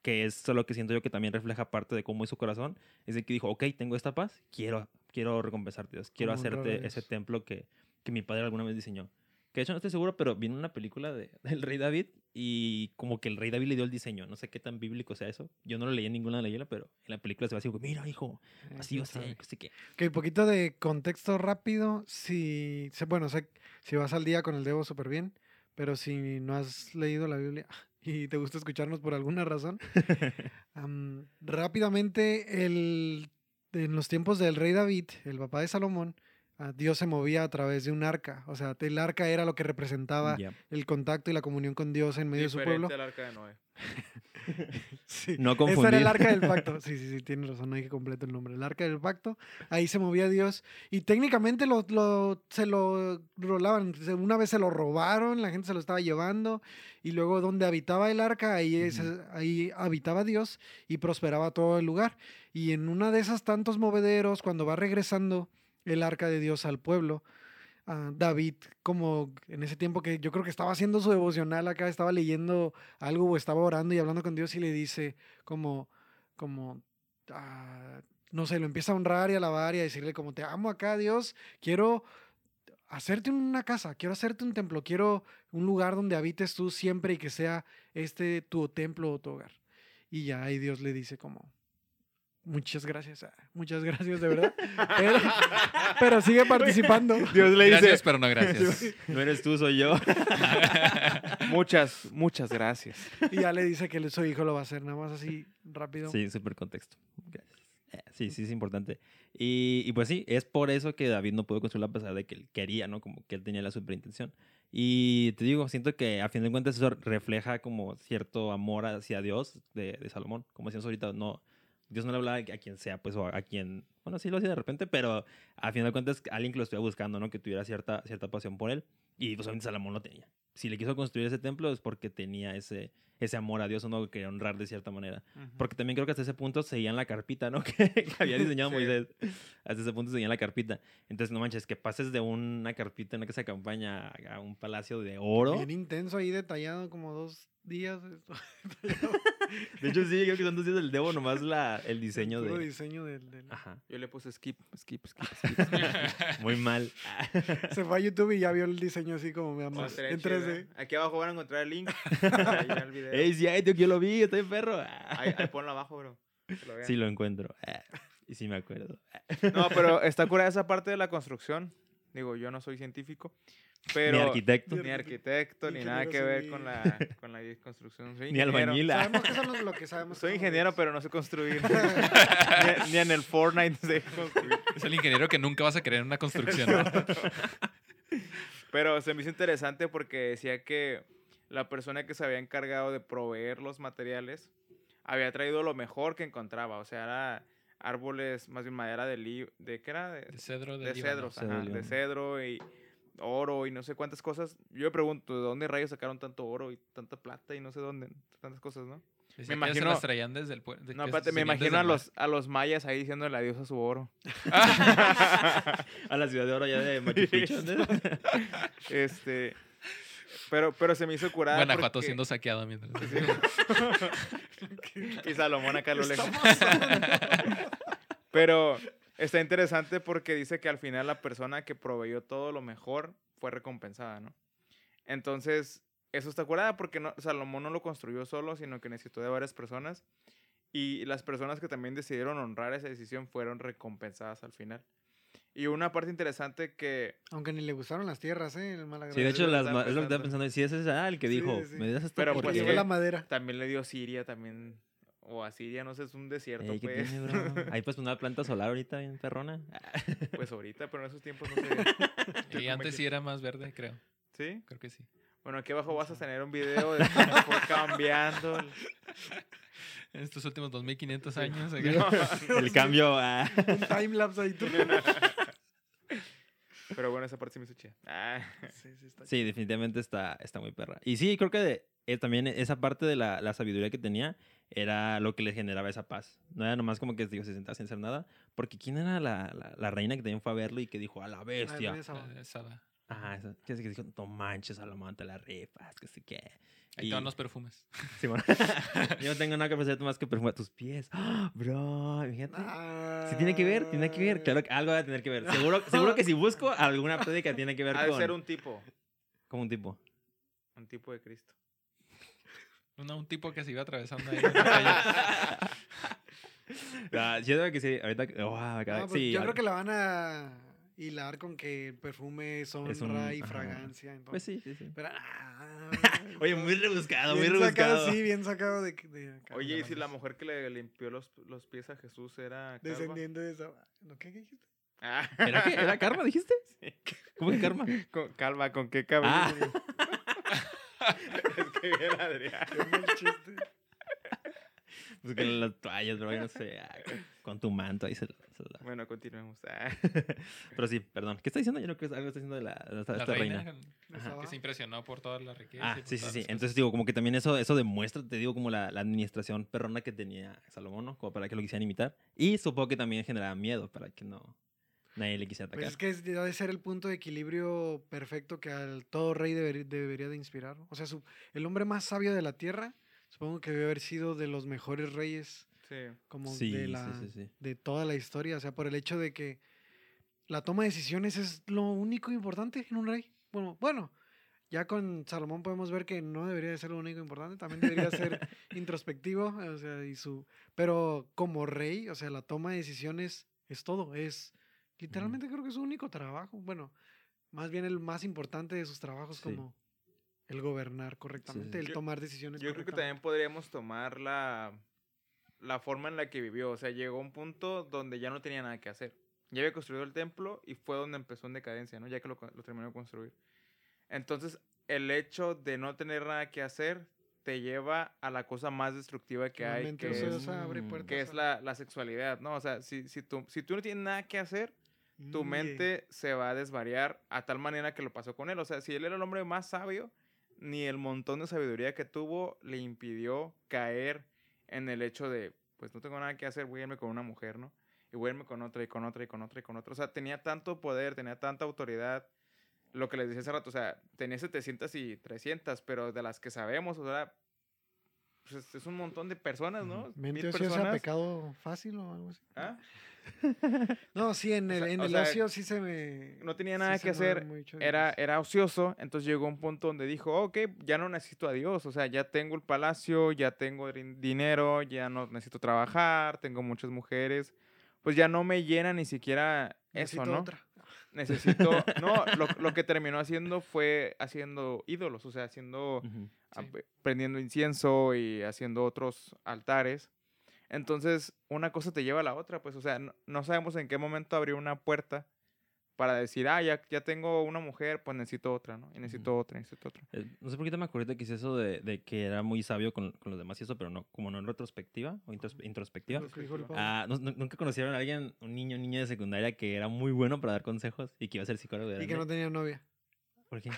que es lo que siento yo que también refleja parte de cómo es su corazón, es de que dijo, ok, tengo esta paz, quiero, quiero recompensarte, Dios, quiero hacerte ese templo que, que mi padre alguna vez diseñó. Que de hecho no estoy seguro, pero vino una película de, del rey David y como que el rey David le dio el diseño. No sé qué tan bíblico sea eso. Yo no lo leí en ninguna leyenda, pero en la película se va así mira, hijo, así va a sé qué. Ok, un poquito de contexto rápido. Si, bueno, sé, si vas al día con el Devo súper bien, pero si no has leído la Biblia y te gusta escucharnos por alguna razón, am, rápidamente, el, en los tiempos del rey David, el papá de Salomón, Dios se movía a través de un arca. O sea, el arca era lo que representaba el contacto y la comunión con Dios en medio de su pueblo. Al arca de Noé. Sí. No Ese era confundir. el arca del pacto. Sí, sí, sí, tienes razón, no hay que completo el nombre. El arca del pacto, ahí se movía Dios. Y técnicamente lo, lo- se lo rolaban. Una vez se lo robaron, la gente se lo estaba llevando. Y luego donde habitaba el arca, ahí, ahí habitaba Dios y prosperaba todo el lugar. Y en una de esas tantos movederos, cuando va regresando el arca de Dios al pueblo, ah, David, como en ese tiempo que yo creo que estaba haciendo su devocional acá, estaba leyendo algo o estaba orando y hablando con Dios y le dice como, como, ah, no sé, lo empieza a honrar y alabar y a decirle como, te amo acá, Dios, quiero hacerte una casa, quiero hacerte un templo, quiero un lugar donde habites tú siempre y que sea este tu templo o tu hogar. Y ya ahí Dios le dice como, muchas gracias, ah, muchas gracias de verdad, pero, pero sigue participando. Dios le Gracias, dice, pero no gracias. No eres tú, soy yo. muchas, muchas gracias. Y ya le dice que su hijo lo va a hacer, nada más así rápido. Sí, súper contexto. Gracias. Eh, Sí, sí, es importante. Y, y pues sí, es por eso que David no pudo construirlo a pesar de que él quería, ¿no? Como que él tenía la superintención. Y te digo, siento que a fin de cuentas eso refleja como cierto amor hacia Dios de, de Salomón. Como decíamos ahorita, no, Dios no le hablaba a quien sea, pues, o a, quien, bueno, sí lo hacía de repente, pero a fin de cuentas alguien que lo estuviera buscando, ¿no? Que tuviera cierta, cierta pasión por él. Y pues obviamente Salomón lo tenía. si le quiso construir ese templo es porque tenía ese, ese amor a Dios o no que quería honrar de cierta manera. Porque también creo que hasta ese punto seguían la carpita, ¿no? Que, que había diseñado Sí. Moisés. Hasta ese punto seguían la carpita. Entonces, no manches, que pases de una carpita en una casa de campaña a un palacio de oro. Bien intenso ahí, detallado como dos días. De hecho, sí, creo que son dos días del Debo, nomás la, el diseño puro de... diseño del... del- Ajá, Yo le puse skip, skip, skip, skip. muy mal. Se fue a YouTube y ya vio el diseño así como me amas. En chido, 3D. ¿eh? Aquí abajo van a encontrar el link. Ahí el video. ¡Ey, sí, ay, tío, que yo lo vi! ¡Estoy perro! Ahí, ahí ponlo abajo, bro. lo. Sí, lo encuentro. Y sí me acuerdo. No, pero está curada esa parte de la construcción. Digo, yo no soy científico, pero... Ni arquitecto. Ni arquitecto, ni nada que ver con la, con la construcción. Soy Ni ingeniero. albañil. Sabemos que eso es lo que sabemos. Soy ingeniero, pero no sé construir. ni, ni en el Fortnite sé construir. Es el ingeniero que nunca vas a querer en una construcción. ¿no? Pero se me hizo interesante porque decía que la persona que se había encargado de proveer los materiales había traído lo mejor que encontraba. O sea, era árboles, más bien madera de li de ¿qué era? De, De cedro, de, de cedros, Cedro ajá, de de cedro y oro y no sé cuántas cosas. Yo me pregunto, ¿de dónde rayos sacaron tanto oro y tanta plata y no sé dónde? Tantas cosas, ¿no? Me que se imagino- las traían desde el pueblo. No, espérate, me imagino a los, a los mayas ahí diciéndole adiós a su oro. A la ciudad de oro ya de Machu. Este, pero, pero se me hizo curada. Guanajuato porque- siendo saqueado mientras. y Salomón acá lo lejos. Pero está interesante porque dice que al final la persona que proveyó todo lo mejor fue recompensada, ¿no? Entonces, eso está curada porque no, Salomón no lo construyó solo, sino que necesitó de varias personas. Y las personas que también decidieron honrar esa decisión fueron recompensadas al final. Y una parte interesante que... Aunque ni le gustaron las tierras, ¿eh? El mal Sí, de hecho, las es lo que estaba pensando. Sí, ese es ah, el que Sí, dijo, sí. me das esto Pero, porque... pues, la madera. también le dio Siria, también... O a Siria, no sé, es un desierto, Ey, ¿qué pues. tiene, bro? Ahí pues una planta solar ahorita bien perrona. Pues ahorita, pero en esos tiempos no sé. Y antes sí era más verde, creo. ¿Sí? Creo que sí. Bueno, aquí abajo vas a tener un video de cómo fue cambiando. el- En estos últimos 2500 Sí. años. Sí. El cambio ah. Un timelapse ahí. tú. Pero bueno, esa parte sí me hizo chida. Ah, Sí, sí, está Sí, definitivamente está, está muy perra. Y sí, creo que de- eh, también esa parte de la, la sabiduría que tenía era lo que le generaba esa paz. No era nomás como que digo, se sentaba sin hacer nada. Porque ¿quién era la, la, la reina que también fue a verlo y que dijo, a la bestia? Saba. Ajá, que, que dijo, no manches, Salomón, te la rifas, que sí que... Ahí Y- estaban los perfumes. Sí, bueno. Yo no tengo nada que ofrecerte más que perfume a tus pies. ¡Ah! bro, fíjate. Si tiene que ver, tiene que ver. Claro que algo va a tener que ver. Seguro, seguro que si busco alguna prédica tiene que ver ha de con... ser un tipo. Como un tipo. Un tipo de Cristo. No, un tipo que se iba atravesando ahí. la. Ah, siento que sí, ahorita... oh, No, pues sí, yo creo que la van a hilar con que el perfume es honra Es un- y ajá. fragancia. Pues Entonces, sí, sí, sí. pero, ah, Oye, muy rebuscado, muy bien rebuscado. sacado, sí, bien sacado de, de acá, Oye, de ¿y si la mujer que le limpió los, los pies a Jesús era calva? Descendiente de esa. ¿No, ¿Qué dijiste? Ah, ¿Era qué? ¿Era karma, dijiste? sí. ¿Cómo que karma? Con, calva, ¿con qué cabello? Ah. es que bien, Adrián. Qué mal chiste. Pues con las toallas, bro, no sé. ah, con- tu manto ahí se, la- Bueno, continuemos. Ah. Pero sí, perdón. ¿Qué está diciendo? Yo creo que algo está diciendo de la, de esta, La esta reina, reina. Que se impresionó por toda la riqueza. Ah, sí, sí, sí. las Entonces digo, como que también eso, eso demuestra, te digo, como la, la administración perrona que tenía Salomón, ¿no? Como para que lo quisieran imitar. Y supongo que también generaba miedo para que no nadie le quisiera atacar. Pues es que es- debe ser el punto de equilibrio perfecto que al todo rey deber- debería de inspirar. O sea, su- el hombre más sabio de la tierra, supongo que debe haber sido de los mejores reyes Sí. como sí, de, sí, la, sí, sí. de toda la historia. O sea, por el hecho de que la toma de decisiones es lo único importante en un rey. Bueno, bueno, ya con Salomón podemos ver que no debería de ser lo único importante, también debería ser introspectivo, o sea, y su pero como rey, o sea, la toma de decisiones es todo, es literalmente creo que es su único trabajo. Bueno, más bien el más importante de sus trabajos Sí. como el gobernar correctamente, sí. el Yo- tomar decisiones Yo creo que también podríamos tomar la, la forma en la que vivió. O sea, llegó a un punto donde ya no tenía nada que hacer. Ya había construido el templo y fue donde empezó en decadencia, ¿no? Ya que lo, lo terminó de construir. Entonces, el hecho de no tener nada que hacer te lleva a la cosa más destructiva que hay, que es, que la, la sexualidad, ¿no? O sea, si, si, tú, si tú no tienes nada que hacer, tu Mm, mente se va a desvariar a tal manera que lo pasó con él. O sea, si él era el hombre más sabio, ni el montón de sabiduría que tuvo le impidió caer en el hecho de, pues no tengo nada que hacer, voy a irme con una mujer, ¿no? Y voy a irme con otra y con otra y con otra y con otra. O sea, tenía tanto poder, tenía tanta autoridad. Lo que les decía hace rato, o sea, tenía 700 y 300, pero de las que sabemos, o sea, pues es, un montón de personas, ¿no? Mente personas. pecado fácil o algo así. ¿Ah? No, sí, en O el, sea- en el sea, ocio sí se me... No tenía nada que hacer. Era, era ocioso, entonces llegó un punto donde dijo, ok, ya no necesito a Dios, o sea, ya tengo el palacio, ya tengo din- dinero, ya no necesito trabajar, tengo muchas mujeres, pues ya no me llena ni siquiera eso, ¿no? otra. Necesito, no, lo, lo que terminó haciendo fue haciendo ídolos, o sea, haciendo, Sí. prendiendo incienso y haciendo otros altares. Entonces, una cosa te lleva a la otra, pues, o sea, no, no sabemos en qué momento abrió una puerta para decir, ah, ya, ya tengo una mujer, pues necesito otra, ¿no? Y necesito otra, necesito otra. Eh, No sé por qué te me acordé que hice eso de, de que era muy sabio con, con los demás y eso, pero no, como no en retrospectiva o intros- introspectiva. Ah, ¿no- no- ¿Nunca conocieron a alguien, un niño o niña de secundaria que era muy bueno para dar consejos y que iba a ser psicólogo? de y que no tenía novia. ¿Por qué?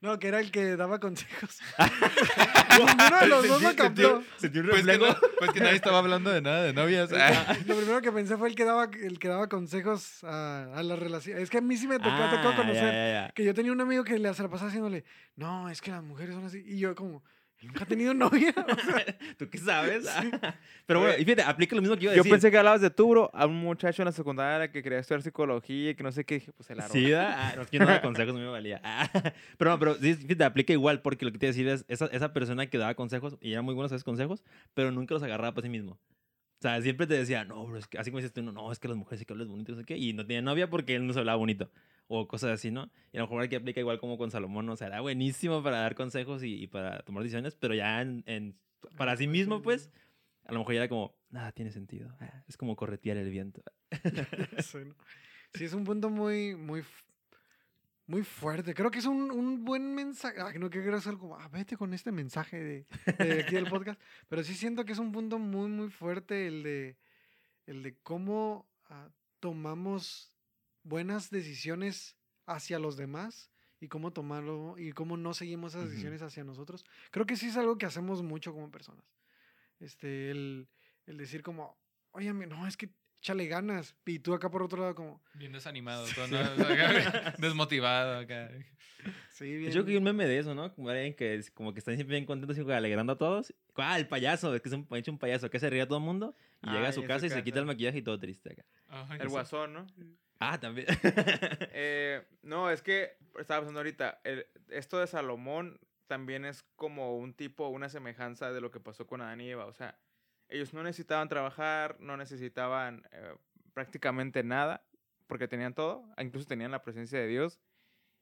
No, que era el que daba consejos. Ninguno de los dos lo captó. Sentí un Pues que, reflejo. no- pues que nadie estaba hablando de nada de novias. Ah. Lo primero que pensé fue el que daba, el que daba consejos a, a las relaciones. Es que a mí sí me tocó, Ah, ya, conocer. ya, ya. Que yo tenía un amigo que le se la pasaba haciéndole, no, es que las mujeres son así. Y yo como, "Él nunca ha tenido novia. O sea, ¿Tú qué sabes? Pero bueno, y fíjate, aplica lo mismo que iba a Yo pensé que hablabas de tu, bro, a un muchacho en la secundaria que quería estudiar psicología y que no sé qué, dije, pues el Sí, ¿da? ah, no, es que yo no daba consejos, no me valía. Ah, pero no, pero sí, fíjate, aplica igual, porque lo que te iba a decir es, esa, esa persona que daba consejos, y era muy bueno a esos consejos, pero nunca los agarraba para sí mismo. O sea, siempre te decía, no, bro, es que, así como dices tú, no, no, es que las mujeres sí que hablas bonito, no sé qué, y no tenía novia porque él no se hablaba bonito, o cosas así, ¿no? Y a lo mejor aquí aplica igual como con Salomón, o sea, era buenísimo para dar consejos y, para tomar decisiones, pero ya en, para sí mismo, pues, a lo mejor ya era como, nada, tiene sentido, ah, es como corretear el viento. sí. Sí, es un punto muy, muy, muy fuerte. Creo que es un, un buen mensaje. Que no quiero hacer como, ah, vete con este mensaje de, de aquí del podcast. Pero sí siento que es un punto muy, muy fuerte el de, el de cómo ah, tomamos buenas decisiones hacia los demás y cómo tomarlo y cómo no seguimos esas decisiones hacia nosotros. Creo que sí es algo que hacemos mucho como personas. Este, el, el decir como, oye, no, es que échale ganas. Y tú acá por otro lado como, Bien desanimado, todo, ¿no? O sea, acá, desmotivado acá. sí, bien. Yo creo que hay un meme de eso, ¿no? Como alguien que es como que están siempre bien contentos y alegrando a todos. Ah, el payaso, es que es un, hecho un payaso que se ríe a todo el mundo y Ah, llega a y su casa y se quita el maquillaje y todo triste acá. Ay, El sí. guasón, ¿no? Ah, también. Eh, no, es que estaba pensando ahorita, el- esto de Salomón también es como un tipo, una semejanza de lo que pasó con Adán y Eva. O sea, ellos no necesitaban trabajar, no necesitaban eh, prácticamente nada, porque tenían todo, incluso tenían la presencia de Dios.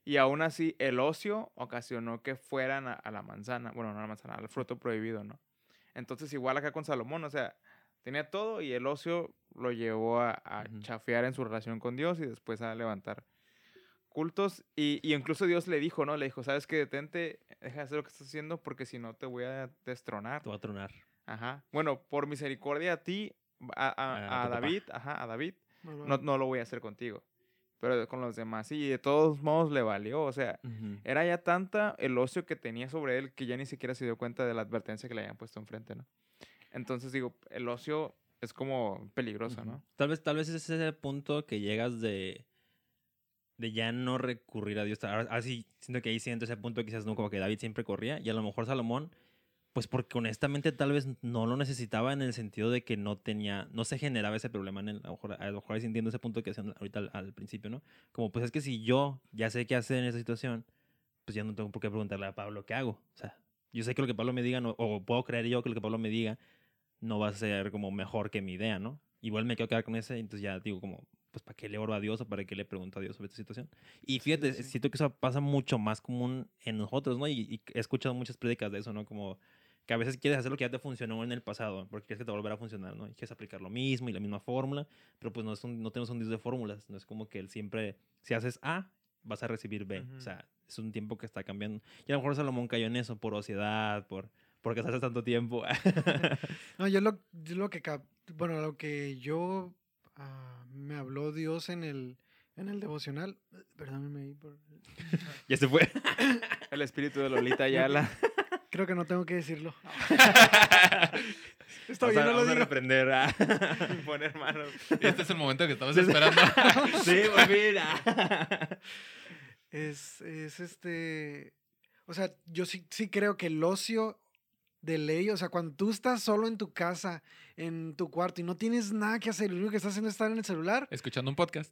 Y aún así, el ocio ocasionó que fueran a, a la manzana, bueno, no a la manzana, al fruto prohibido, ¿no? Entonces, igual acá con Salomón, o sea, tenía todo y el ocio lo llevó a, a chafear en su relación con Dios y después a levantar cultos. Y, y incluso Dios le dijo, ¿no? Le dijo, ¿sabes qué? Detente, deja de hacer lo que estás haciendo porque si no te voy a destronar. Te va a tronar. Ajá. Bueno, por misericordia a ti, a, a- A a tu papá. David, ajá, a David, No, no, no, no lo voy a hacer contigo. Pero con los demás, sí, de todos modos le valió. O sea, era ya tanta el ocio que tenía sobre él que ya ni siquiera se dio cuenta de la advertencia que le habían puesto enfrente, ¿no? Entonces digo, el ocio es como peligroso. ¿no? Tal vez, tal vez es ese punto que llegas de, de ya no recurrir a Dios. Ahora, ahora sí, siento que ahí siento ese punto quizás no como que David siempre corría y a lo mejor Salomón, pues porque honestamente tal vez no lo necesitaba en el sentido de que no tenía, no se generaba ese problema en él. A lo mejor, a lo mejor ahí sí entiendo ese punto que hacían ahorita al, al principio, ¿no? Como pues es que si yo ya sé qué hacer en esa situación, pues ya no tengo por qué preguntarle a Pablo qué hago. O sea, yo sé que lo que Pablo me diga, no- o puedo creer yo que lo que Pablo me diga no va a ser como mejor que mi idea, ¿no? Igual me quiero quedar con ese, entonces ya digo como, pues ¿para qué le oro a Dios o para qué le pregunto a Dios sobre esta situación? Y fíjate, sí. siento que eso pasa mucho más común en nosotros, ¿no? Y, y he escuchado muchas prédicas de eso, ¿no? Como que a veces quieres hacer lo que ya te funcionó en el pasado, porque quieres que te va a funcionar, ¿no? Y quieres aplicar lo mismo y la misma fórmula, pero pues no, es un- no tenemos un Dios de fórmulas, no es como que él siempre, si haces A, vas a recibir B, Ujú. o sea, es un tiempo que está cambiando. Y a lo mejor Salomón cayó en eso por ociedad, por porque hace tanto tiempo. No, yo lo, yo lo que, cap- bueno, lo que yo, ah, me habló Dios en el, en el devocional, perdónenme ahí por... Ya se fue. El espíritu de Lolita Ayala. Creo que no tengo que decirlo. Está bien, a, no lo vamos a digo. reprender. ah. Poner manos. Y este es el momento que estamos esperando. sí, pues mira. Es, es este. O sea, yo sí, sí creo que el ocio de ley, o sea, cuando tú estás solo en tu casa, en tu cuarto y no tienes nada que hacer, lo único que estás haciendo es estar en el celular. Escuchando un podcast.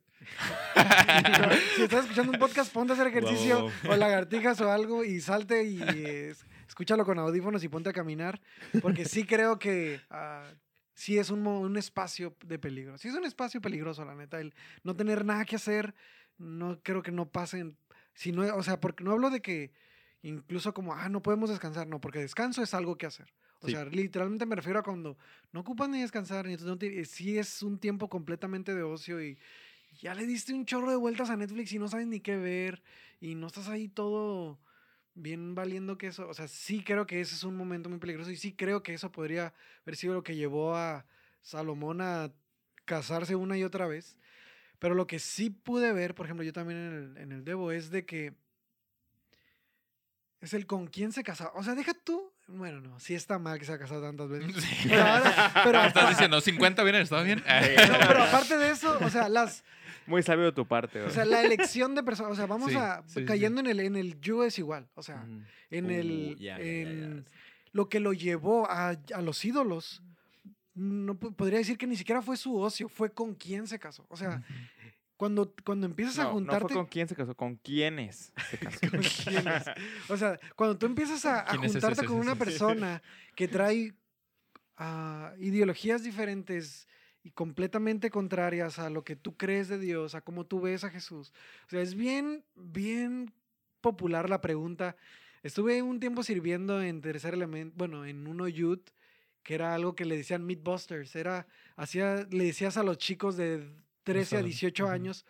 si estás escuchando un podcast, ponte a hacer ejercicio o lagartijas o algo y salte y eh, escúchalo con audífonos y ponte a caminar. Porque sí creo que ah, sí es un, un espacio de peligro. Sí es un espacio peligroso, la neta. El no tener nada que hacer, no creo que no pasen. Si no, o sea, porque no hablo de que incluso como, ah, no podemos descansar. No, porque descanso es algo que hacer. O Sí. sea, literalmente me refiero a cuando no ocupas ni descansar, ni no te- sí es un tiempo completamente de ocio y ya le diste un chorro de vueltas a Netflix y no sabes ni qué ver y no estás ahí todo bien valiendo que eso, o sea, sí creo que ese es un momento muy peligroso y sí creo que eso podría haber sido lo que llevó a Salomón a casarse una y otra vez. Pero lo que sí pude ver, por ejemplo, yo también en el, en el Debo, es de que es el con quién se casaba. O sea, deja tú. Bueno, no, sí está mal que se ha casado tantas veces. Sí. Pero, ahora- pero Estás diciendo 50 bien, ¿estaba bien? no, pero aparte de eso, o sea, las, Muy sabio de tu parte. o güey. sea, la elección de personas, o sea, vamos Sí, a sí, sí, cayendo en el en el yo es igual, o sea, en Uh, el ya, en lo que lo llevó a, a los ídolos. No po- podría decir que ni siquiera fue su ocio, fue con quién se casó. O sea, cuando cuando empiezas a No, no juntarte fue con quién se casó, con quiénes se casó. con quiénes. O sea, cuando tú empiezas a, a ¿Quién es ese, juntarte con ese, una ese? persona que trae ah, ideologías diferentes y completamente contrarias a lo que tú crees de Dios, a cómo tú ves a Jesús. O sea, es bien, bien popular la pregunta. Estuve un tiempo sirviendo en tercer elemento, bueno, en uno youth, que era algo que le decían Meatbusters. Era, hacía, le decías a los chicos de 13 a Ujú, 18 ujú. años.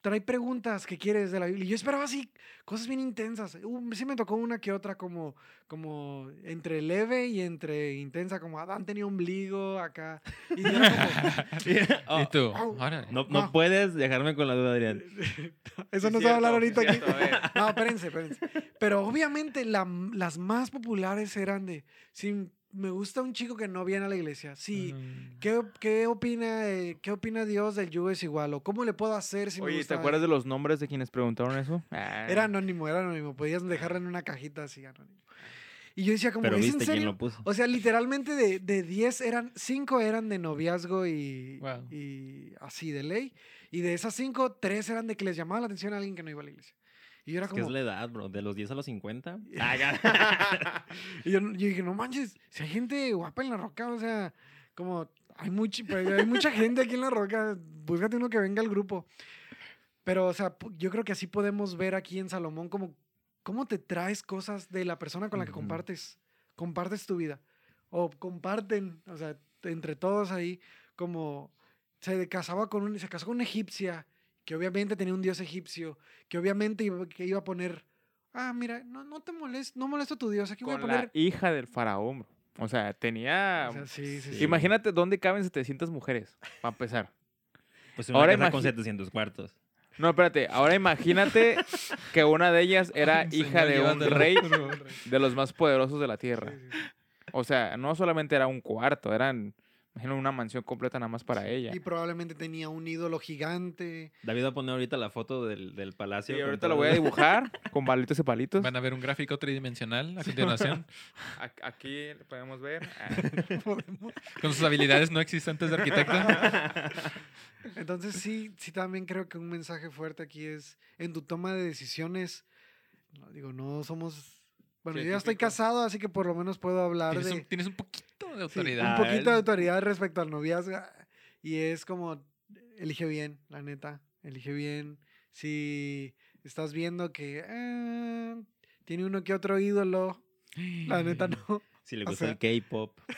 Trae preguntas que quieres de la Biblia. Y yo esperaba así, cosas bien intensas. Uh, sí me tocó una que otra como, como entre leve y entre intensa, como Adán tenía ombligo acá. Y yo era Oh, ¿Y tú? Au. Órale. no, no puedes dejarme con la duda, Adrián. como, eso no se va a hablar ahorita aquí. No, espérense, espérense. Pero obviamente la- las más populares eran de, si me gusta un chico que no viene a la iglesia, sí. Mm. ¿Qué, qué opina, eh, ¿Qué opina Dios del yugo es igual? ¿O cómo le puedo hacer si me Oye, ¿te gusta? acuerdas de los nombres de quienes preguntaron eso? Ah. Era anónimo, era anónimo. Podías dejarla en una cajita así, anónimo. Y yo decía, como, Pero ¿es en quién serio? lo puso. O sea, literalmente de, de 10 eran, 5 eran de noviazgo y, Wow. y así de ley. Y de esas 5, 3 eran de que les llamaba la atención a alguien que no iba a la iglesia. Y yo era Es que es la edad, bro. De los 10 a los 50. y yo, yo dije, no manches, si hay gente guapa en la roca, o sea, como hay, hay mucha gente aquí en la roca, búscate uno que venga al grupo. Pero, o sea, yo creo que así podemos ver aquí en Salomón como cómo te traes cosas de la persona con la que compartes, compartes tu vida. O comparten, o sea, entre todos ahí, como se casaba con un, se casó con una egipcia, que obviamente tenía un dios egipcio, que obviamente iba, que iba a poner, ah, mira, no, no te molest, no molesto a tu dios, aquí voy a poner... la hija del faraón. O sea, tenía... O sea, sí, sí, sí. Sí. Imagínate dónde caben 700 mujeres, para empezar. Pues una Ahora con imagi- 700 cuartos. No, espérate. Ahora imagínate que una de ellas era hija de un rey de los más poderosos de la tierra. sí, sí. O sea, no solamente era un cuarto, eran, imagino, una mansión completa nada más para ella. Y probablemente tenía un ídolo gigante. David va a poner ahorita la foto del, del palacio. Sí, con ahorita lo todo voy a dibujar con palitos y palitos. Van a ver un gráfico tridimensional a continuación Ac- Aquí lo podemos ver. Con sus habilidades no existentes de arquitecto. Entonces sí, sí también creo que un mensaje fuerte aquí es en tu toma de decisiones. No, digo, no somos... Bueno, yo ya estoy casado, así que por lo menos puedo hablar Tienes de... un, tienes un poquito de sí, autoridad. un poquito de autoridad respecto al noviazgo. Y es como, elige bien, la neta. Elige bien. Si estás viendo que eh, tiene uno que otro ídolo, la neta no. Si le O gusta sea- el K-pop.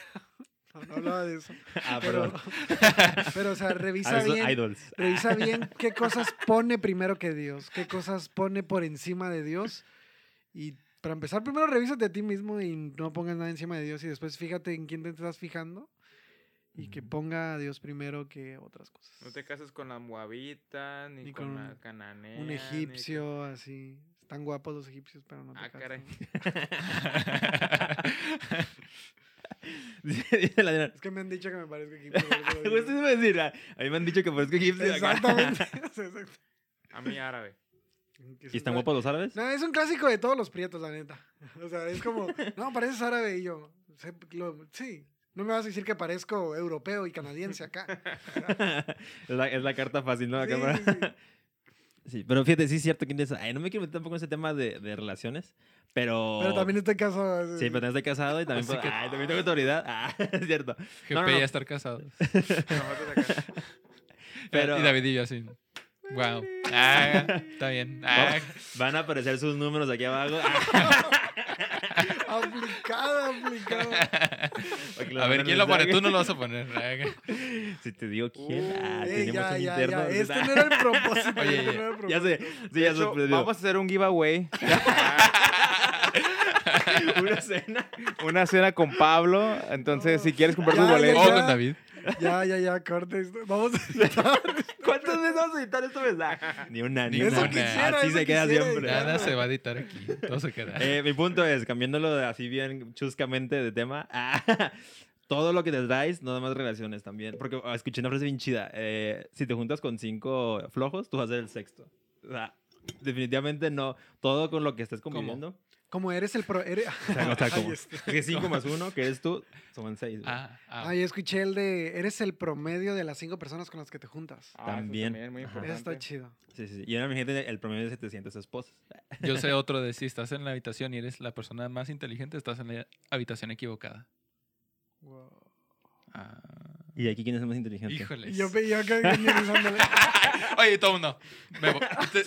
No, no hablaba de eso. Ah, Pero, pero, o sea, Ah, revisa esos bien. idols. Revisa bien qué cosas pone primero que Dios, qué cosas pone por encima de Dios. Y para empezar, primero revísate a ti mismo y no pongas nada encima de Dios y después fíjate en quién te estás fijando. y que ponga a Dios primero que otras cosas. No te cases con la moabita, ni, Ni con, con la cananea. Un con- egipcio, así. Están guapos los egipcios, pero no te Ah, cases caray. con- Dice la Diana, Es que me han dicho que me parezco egipcio. iba a decir, ah, a mí me han dicho que parezco egipcio. Exactamente. A mí árabe. ¿Y están guapos los árabes? No, es un clásico de todos los prietos, la neta. O sea, es como, no, pareces árabe y yo, lo- sí, no me vas a decir que parezco europeo y canadiense acá. es, la, es la carta fácil, ¿no? Acá Sí, para- sí, sí. Sí, pero fíjate, sí es cierto que tienes... Ay, no me quiero meter tampoco en ese tema de, de relaciones, pero... Pero también estoy casado. Sí, pero también estoy casado y también, puedo- que- ay, también tengo autoridad. Ah, es cierto. GP No, no, no. ya estar casado. Pero- Y David y yo así. Wow. Ah, está bien. Ah, Van a aparecer sus números aquí abajo. Aplicada, aplicada. Para que lo a ver, ¿quién lo pone? Tú no lo vas a poner. Ah, Si te digo quién. ah, tenemos ya, un ya, interno. ya. Este no era el propósito. Oye, este ya- no era el Ya sé. Sí, ya hecho, vamos a hacer un giveaway. Una cena. Una cena con Pablo. Entonces, si quieres comprar tus ya, O con David. Ya, ya, ya, corte esto. Vamos a editar. ¿Cuántas veces vamos a editar esto, verdad? Ni una, ni Eso una. quisiera, Así eso se queda quisiera siempre. Nada se va a editar aquí. Todo se queda. Eh, mi punto es, cambiándolo de así bien chuscamente de tema, ah, todo lo que te traes, no más relaciones también. Porque ah, escuché una frase bien chida. eh, si te juntas con cinco flojos, tú vas a ser el sexto. O sea, definitivamente no. Todo con lo que estés ¿Cómo? Como eres el pro. Eres... O sea, o sea, como, Ay, este. es que cinco más uno, que eres tú, son seis. güey. Ah, ah. Ay, escuché el de. Eres el promedio de las cinco personas con las que te juntas. Ah, eso También. muy Ajá. Eso está chido. Sí, sí, sí. Y ahora mi gente, el promedio de 700 esposas. Yo sé otro de si estás en la habitación y eres la persona más inteligente, estás en la habitación equivocada. Wow. Ah. ¿Y aquí quién es el más inteligente? Híjole. Yo pensándole. Oye, todo uno. Me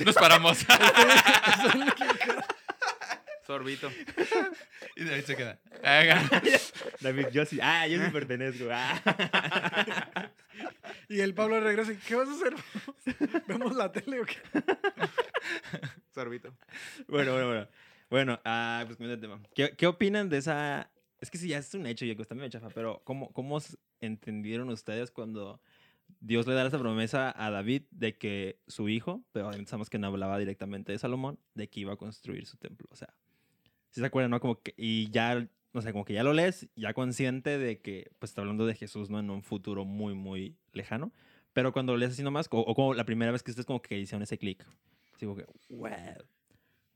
Nos paramos. Sorbito. y David se queda. Ah, David, yo sí. Ah, yo sí pertenezco. Ah. Y el Pablo regresa y ¿qué vas a hacer? ¿Vemos la tele o qué? Sorbito. Bueno, bueno, bueno. Bueno, ah, pues de tema. ¿Qué, qué opinan de esa...? Es que sí, ya es un hecho, y está medio chafa, pero ¿cómo, ¿cómo entendieron ustedes cuando Dios le da esa promesa a David de que su hijo, pero sabemos que no hablaba directamente de Salomón, de que iba a construir su templo? O sea, si se acuerdan, no? Como que, y ya, no sé, como que ya lo lees, ya consciente de que, pues está hablando de Jesús, ¿no? En un futuro muy, muy lejano. Pero cuando lo lees así nomás, o, o como la primera vez que estés como que hicieron ese clic. Así como que, wow.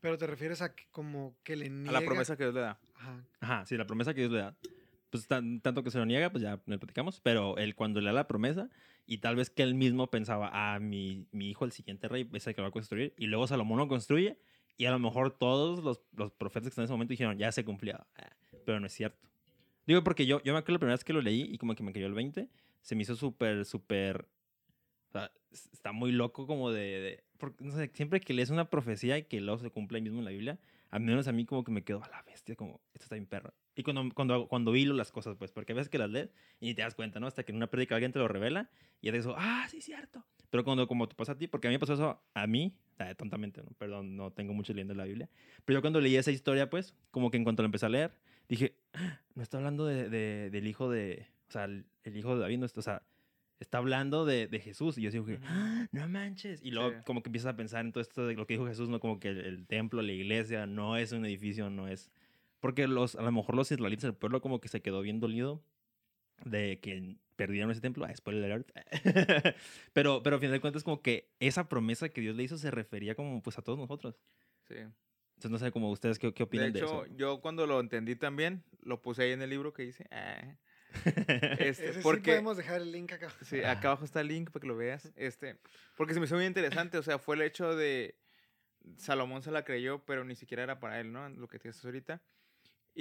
Pero te refieres a que como que le niega. A la promesa que Dios le da. Ajá. Ajá, sí, la promesa que Dios le da. Pues tan- tanto que se lo niega, pues ya le platicamos. Pero él cuando le da la promesa, y tal vez que él mismo pensaba, ah, mi, mi hijo, el siguiente rey, es el que va a construir. Y luego Salomón lo construye, y a lo mejor todos los, los profetas que están en ese momento dijeron, ya se cumplió. Pero no es cierto. Digo, porque yo, yo me acuerdo la primera vez que lo leí, y como que me cayó el 20, se me hizo súper, súper. O sea, está muy loco como de. de- porque, no sé, siempre que lees una profecía y que luego se cumple ahí mismo en la Biblia, al menos a mí como que me quedo a la bestia, como, esto está bien perro. Y cuando, cuando, cuando hilo las cosas, pues, porque a veces que las lees y ni te das cuenta, ¿no? Hasta que en una prédica alguien te lo revela y ya te dices, ah, sí, cierto. Pero cuando como te pasa a ti, porque a mí me pasó eso a mí, ah, tontamente, ¿no? Perdón, no tengo mucho leyendo la Biblia. Pero yo cuando leí esa historia, pues, como que en cuanto la empecé a leer, dije, "Ah, no está hablando de, de- del hijo de, o sea, el, el hijo de David, no está, o sea, está hablando de, de Jesús. Y yo digo. "Ah, no manches. Y luego Sí. como que empiezas a pensar en todo esto de lo que dijo Jesús, ¿no? Como que el, el templo, la iglesia, no es un edificio, no es... Porque los, a lo mejor los israelitas, el pueblo como que se quedó bien dolido de que perdieron ese templo. Ah, spoiler alert. pero, pero a fin de cuentas como que esa promesa que Dios le hizo se refería como pues a todos nosotros. Sí. Entonces no sé como ustedes qué, qué opinan de, hecho, eso. yo cuando lo entendí también, lo puse ahí en el libro que dice. ah, este, Ese sí porque podemos dejar el link acá. Sí, acá abajo está el link para que lo veas. Este, porque se me hizo muy interesante. O sea, fue el hecho de Salomón se la creyó, pero ni siquiera era para él, ¿no? Lo que te dices ahorita.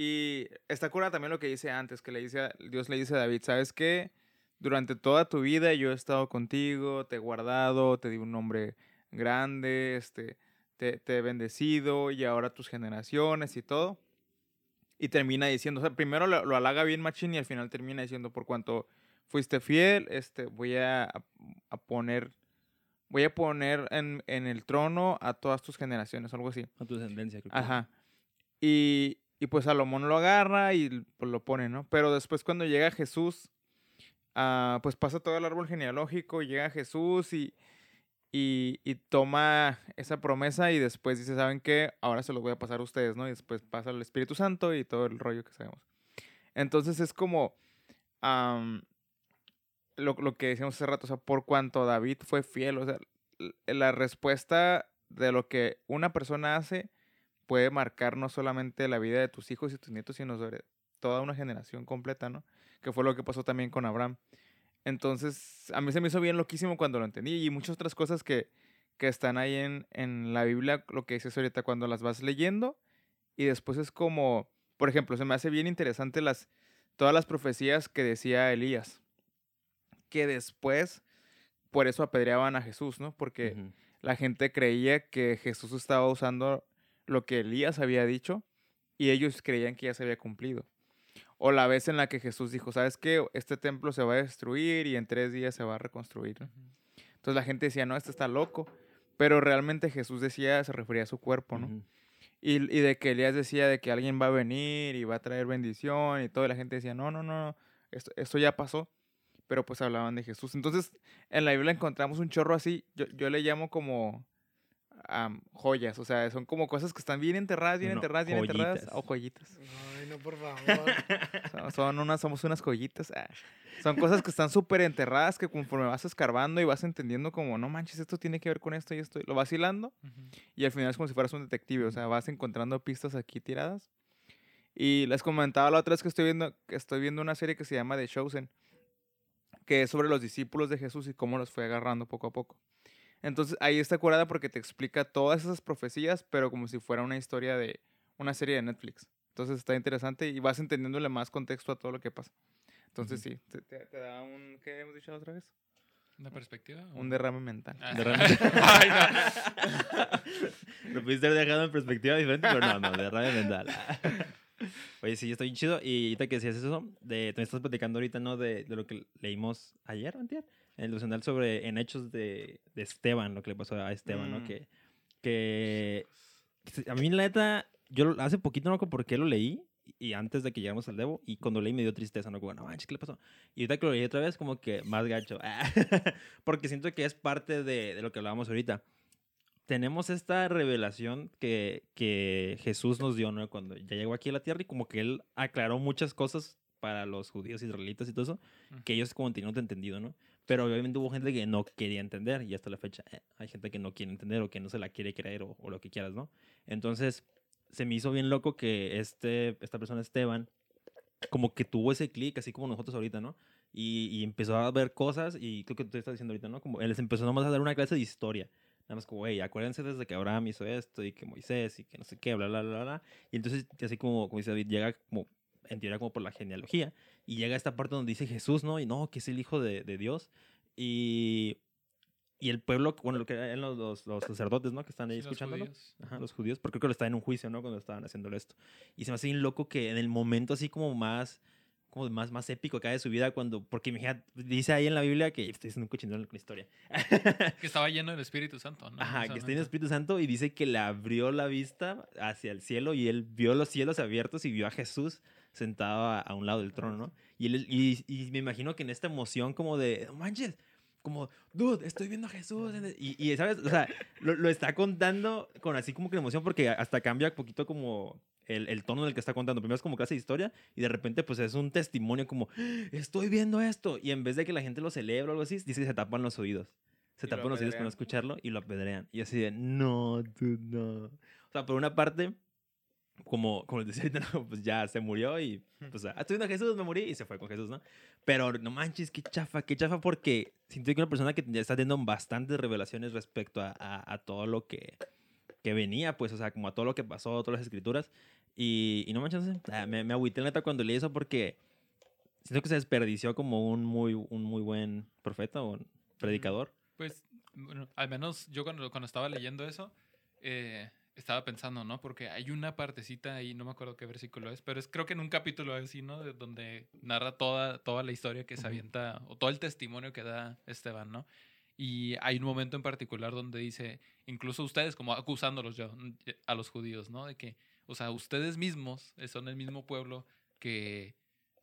Y está cura también lo que dice antes, que le dice, a- Dios le dice a David, ¿sabes qué? Durante toda tu vida yo he estado contigo, te he guardado, te di un nombre grande, este, te, te he bendecido y ahora tus generaciones y todo. Y termina diciendo, o sea, primero lo, lo halaga bien Machín y al final termina diciendo, por cuanto fuiste fiel, este, voy a, a poner, voy a poner en, en el trono a todas tus generaciones, algo así. A tu descendencia, creo que. Ajá. Y, y pues Salomón lo agarra y pues, lo pone, ¿no? Pero después cuando llega Jesús ah, pues pasa todo el árbol genealógico, llega Jesús y, y, toma esa promesa y después dice, ¿saben qué? Ahora se los voy a pasar a ustedes, ¿no? Y después pasa el Espíritu Santo y todo el rollo que sabemos. Entonces es como lo, lo que decíamos hace rato, o sea, por cuanto David fue fiel, o sea, la respuesta de lo que una persona hace puede marcar no solamente la vida de tus hijos y tus nietos, sino sobre toda una generación completa, ¿no? Que fue lo que pasó también con Abraham. Entonces, a mí se me hizo bien loquísimo cuando lo entendí y muchas otras cosas que, que están ahí en, en la Biblia, lo que dices ahorita, cuando las vas leyendo y después es como, por ejemplo, se me hace bien interesante las, todas las profecías que decía Elías, que después por eso apedreaban a Jesús, ¿no? Porque la gente creía que Jesús estaba usando lo que Elías había dicho y ellos creían que ya se había cumplido. O la vez en la que Jesús dijo, ¿sabes qué? Este templo se va a destruir y en tres días se va a reconstruir. Entonces la gente decía, no, este está loco. Pero realmente Jesús decía, se refería a su cuerpo, ¿no? Y, y de que Elías decía de que alguien va a venir y va a traer bendición y todo. Y la gente decía, no, no, no, no, esto, esto ya pasó. Pero pues hablaban de Jesús. Entonces, en la Biblia encontramos un chorro así. Yo, yo le llamo como am, joyas. O sea, son como cosas que están bien enterradas, bien No, enterradas, bien enterradas. O joyitas. Ay, no, por favor. Son, son unas, somos unas joyitas. ah. Son cosas que están súper enterradas que conforme vas escarbando y vas entendiendo como, no manches, esto tiene que ver con esto y esto. Lo vas hilando y al final es como si fueras un detective, o sea, vas encontrando pistas aquí tiradas. Y les comentaba la otra vez que estoy viendo, que estoy viendo una serie que se llama The Chosen, que es sobre los discípulos de Jesús y cómo los fue agarrando poco a poco. Entonces ahí está curada porque te explica todas esas profecías, pero como si fuera una historia de una serie de Netflix. Entonces está interesante y vas entendiéndole más contexto a todo lo que pasa. Entonces sí, te, te- te da un, ¿qué hemos dicho la otra vez? ¿Una perspectiva? o- Un derrame mental. Ah, De sí. repente- Ay, no. Lo pudiste haber dejado en perspectiva diferente, pero no, no, de rabia mental. Oye, sí, está bien chido. Y ahorita que decías eso, de, te estás platicando ahorita, ¿no? De, de lo que leímos ayer, ¿o antier? En el devocional sobre, en hechos de, de Esteban, lo que le pasó a Esteban, ¿no? Mm. Que, que, a mí, la neta, yo hace poquito no recuerdo por qué lo leí, y antes de que llegáramos al Devo, y cuando leí me dio tristeza, ¿no? Como, no manches, ¿qué le pasó? Y ahorita que lo leí otra vez, como que más gacho. Porque siento que es parte de, de lo que hablábamos ahorita tenemos esta revelación que, que Jesús nos dio, ¿no? Cuando ya llegó aquí a la tierra y como que él aclaró muchas cosas para los judíos israelitas y todo eso, que ellos como tenían entendido, ¿no? Pero obviamente hubo gente que no quería entender y hasta la fecha eh, hay gente que no quiere entender o que no se la quiere creer o, o lo que quieras, ¿no? Entonces se me hizo bien loco que este, esta persona Esteban como que tuvo ese clic, así como nosotros ahorita, ¿no? Y, y empezó a ver cosas y creo que tú estás diciendo ahorita, ¿no? Como él les empezó nomás a dar una clase de historia. Nada más como, hey, acuérdense desde que Abraham hizo esto y que Moisés y que no sé qué, bla, bla, bla, bla. Y entonces, así como, como dice David, llega como, en teoría como por la genealogía. Y llega a esta parte donde dice Jesús, ¿no? Y no, que es el hijo de, de Dios. Y, y el pueblo, bueno, lo que eran los, los, los sacerdotes, ¿no? Que están ahí Sí, los escuchándolo. judíos. Ajá, los judíos, porque creo que lo estaba en un juicio, ¿no? Cuando estaban haciéndolo esto. Y se me hace bien loco que en el momento así como más, como más, más épico acá de su vida, cuando, porque imagínate, dice ahí en la Biblia que estoy haciendo un cochinero con la historia. Que estaba lleno del Espíritu Santo, ¿no? Ajá, que está en el Precisamente. Espíritu Santo y dice que le abrió la vista hacia el cielo y él vio los cielos abiertos y vio a Jesús sentado a, a un lado del trono, ¿no? Y, él, y, y me imagino que en esta emoción como de, "No manches, como, dude, estoy viendo a Jesús. en el-". Y, y, ¿sabes? O sea, lo, lo está contando con así como que emoción porque hasta cambia un poquito como el, el tono en el que está contando. Primero es como clase de historia y de repente pues es un testimonio como, estoy viendo esto. Y en vez de que la gente lo celebra o algo así, dice que se tapan los oídos. Se lo tapan los oídos para no escucharlo y lo apedrean. Y así de, no, dude, no. O sea, por una parte, como, como les decía no, pues ya se murió y pues, ah, estoy viendo a Jesús, me morí y se fue con Jesús, ¿no? Pero no manches, qué chafa, qué chafa, porque siento que una persona que ya está teniendo bastantes revelaciones respecto a, a- a todo lo que, que venía, pues, o sea, como a todo lo que pasó, todas las escrituras. Y, y no manches, ah, me, me agüité neta cuando leí eso porque siento que se desperdició como un muy, un muy buen profeta o predicador. Pues, bueno, al menos yo cuando, cuando estaba leyendo eso, eh, estaba pensando, ¿no? Porque hay una partecita ahí, no me acuerdo qué versículo es, pero es creo que en un capítulo así, ¿no? De donde narra toda, toda la historia que se avienta, o todo el testimonio que da Esteban, ¿no? Y hay un momento en particular donde dice, incluso ustedes, como acusándolos yo, mm, a los judíos, ¿no? De que, o sea, ustedes mismos eh, son el mismo pueblo que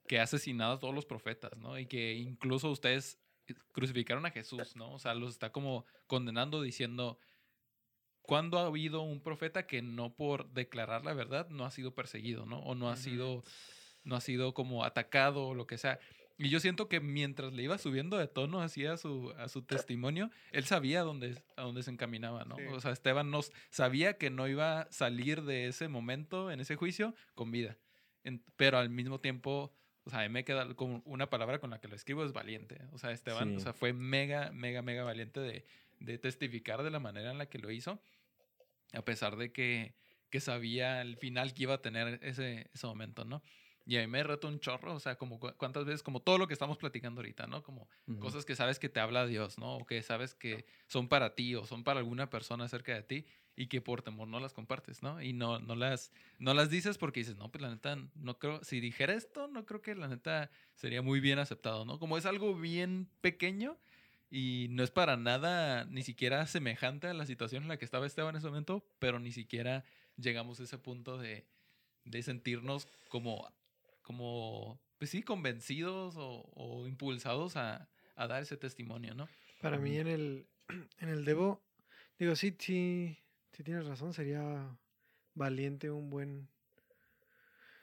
que ha asesinado a todos los profetas, ¿no? Y que incluso ustedes crucificaron a Jesús, ¿no? O sea, los está como condenando diciendo, ¿cuándo ha habido un profeta que no por declarar la verdad no ha sido perseguido, ¿no? O no ha sido, no ha sido como atacado o lo que sea. Y yo siento que mientras le iba subiendo de tono así a su, a su testimonio, él sabía dónde, a dónde se encaminaba, ¿no? Sí. O sea, Esteban no, sabía que no iba a salir de ese momento, en ese juicio, con vida. En- pero al mismo tiempo, o sea, me queda como una palabra con la que lo escribo, es valiente. O sea, Esteban, Sí. o sea, fue mega, mega, mega valiente de, de testificar de la manera en la que lo hizo, a pesar de que, que sabía el final que iba a tener ese, ese momento, ¿no? Y a mí me reto un chorro, o sea, como cu- cuántas veces, como todo lo que estamos platicando ahorita, ¿no? Como cosas que sabes que te habla Dios, ¿no? O que sabes que son para ti o son para alguna persona cerca de ti y que por temor no las compartes, ¿no? Y no, no, las, no las dices porque dices, no, pues la neta, no creo, si dijera esto, no creo que la neta sería muy bien aceptado, ¿no? Como es algo bien pequeño y no es para nada ni siquiera semejante a la situación en la que estaba Esteban en ese momento, pero ni siquiera llegamos a ese punto de, de sentirnos como, como, pues sí, convencidos o, o impulsados a, a dar ese testimonio, ¿no? Para mí en el, en el Debo, digo, sí, sí, sí tienes razón, sería valiente un buen,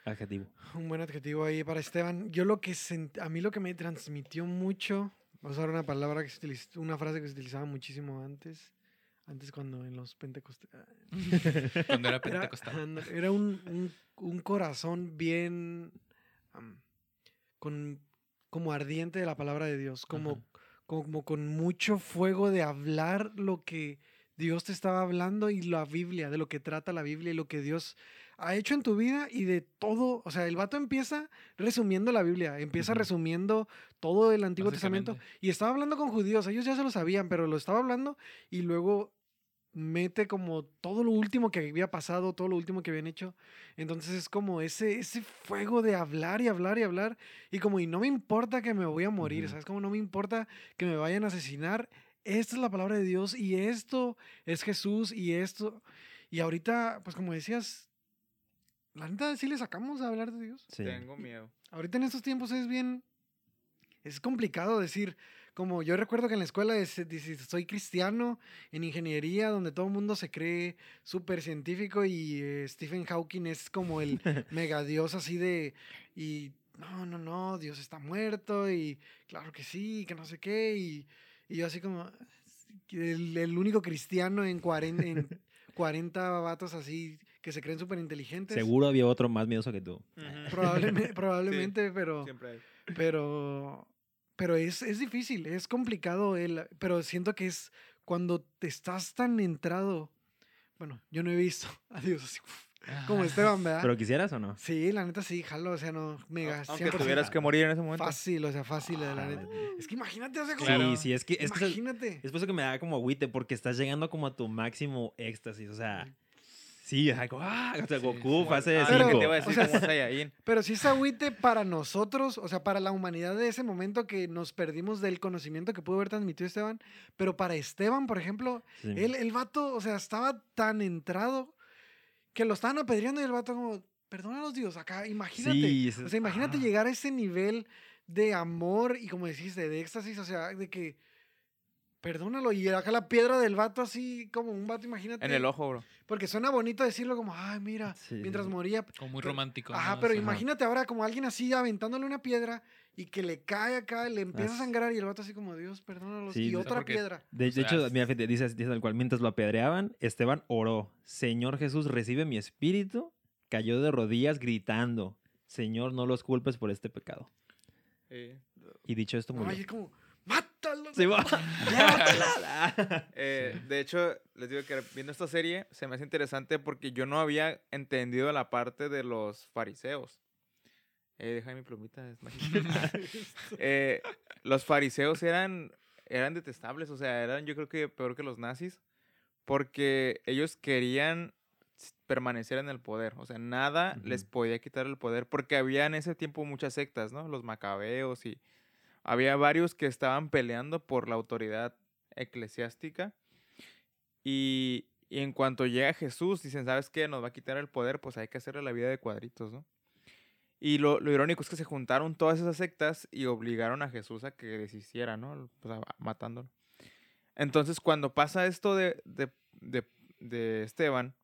Adjetivo. un buen adjetivo ahí para Esteban. Yo lo que sent- a mí lo que me transmitió mucho, a usar una palabra que se utiliza, una frase que se utilizaba muchísimo antes, antes cuando en los pentecostes, Cuando era pentecostal. era un, un- un corazón bien con como ardiente de la palabra de Dios, como, como con mucho fuego de hablar lo que Dios te estaba hablando y la Biblia, de lo que trata la Biblia y lo que Dios ha hecho en tu vida y de todo. O sea, el vato empieza resumiendo la Biblia, empieza Ujú. resumiendo todo el Antiguo Testamento y estaba hablando con judíos, ellos ya se lo sabían, pero lo estaba hablando y luego mete como todo lo último que había pasado, todo lo último que habían hecho. Entonces es como ese, ese fuego de hablar y hablar y hablar. Y como, y no me importa que me voy a morir, Ujú. ¿sabes? Como no me importa que me vayan a asesinar. Esta es la palabra de Dios y esto es Jesús y esto. Y ahorita, pues como decías, la neta sí le sacamos a hablar de Dios. Sí. Tengo miedo. Ahorita en estos tiempos es bien. Es complicado decir. Como yo recuerdo que en la escuela es- dice, soy cristiano en ingeniería, donde todo el mundo se cree súper científico y eh, Stephen Hawking es como el mega dios así de. Y no, no, no, Dios está muerto y claro que sí, que no sé qué. Y, y yo así como. El, el único cristiano en 40, en 40 vatos así que se creen súper inteligentes. Seguro había otro más miedoso que tú. Probablemente, probablemente pero, Siempre hay. pero, pero es, es difícil, es complicado, el, pero siento que es cuando te estás tan entrado. Bueno, yo no he visto a Dios así como Esteban, ¿verdad? ¿Pero quisieras o no? sí, la neta sí, jalo, o sea, no, mega, Aunque 100% tuvieras que morir en ese momento. fácil, o sea, fácil, la Ah, neta. Es que imagínate, o sea, como, Claro. Sí, sí, es que es, que es- imagínate. es por eso que me da como agüite, porque estás llegando como a tu máximo éxtasis, o sea, sí, o sea, como, ah, o sea, Sí, Goku, Ah, fase lo Pero- que 5. te iba a o decir sea, como Saiyajin. Pero sí es agüite para nosotros, o sea, para la humanidad de ese momento que nos perdimos del conocimiento que pudo haber transmitido Esteban, pero para Esteban, por ejemplo, Sí. Él, el vato, o sea, estaba tan entrado que lo estaban apedreando y el vato como, perdónalos Dios, acá, imagínate. Sí, es- o sea, imagínate ah. llegar a ese nivel de amor y como decís, de éxtasis, o sea, de que, perdónalo. Y acá la piedra del vato así, como un vato, imagínate. En el ojo, bro. Porque suena bonito decirlo como, ay, mira, Sí, mientras sí. moría. Como muy Pero- romántico. Ajá, ¿no? pero Sí. imagínate ahora como alguien así aventándole una piedra y que le cae acá, le empieza a sangrar y el vato así como, Dios, perdónalos. Sí, y otra porque- piedra. De, O de sea, hecho, mira, fíjate, dice, dice tal cual, mientras lo apedreaban, Esteban oró, Señor Jesús, recibe mi espíritu, cayó de rodillas gritando, Señor, no los culpes por este pecado. Eh, Y dicho esto, murió. Ay, es como, mátalo. Sí, eh, De hecho, les digo que viendo esta serie se me hace interesante porque yo no había entendido la parte de los fariseos. Eh, deja mi plumita. es. Eh, los fariseos eran, eran detestables, o sea, eran yo creo que peor que los nazis, porque ellos querían permanecer en el poder, o sea, nada les podía quitar el poder, porque había en ese tiempo muchas sectas, ¿no? Los macabeos y había varios que estaban peleando por la autoridad eclesiástica y, y en cuanto llega Jesús, dicen, ¿sabes qué? Nos va a quitar el poder, pues hay que hacerle la vida de cuadritos, ¿no? Y lo, lo irónico es que se juntaron todas esas sectas y obligaron a Jesús a que deshiciera, ¿no? Pues, matándolo. Entonces, cuando pasa esto de, de, de- de Esteban,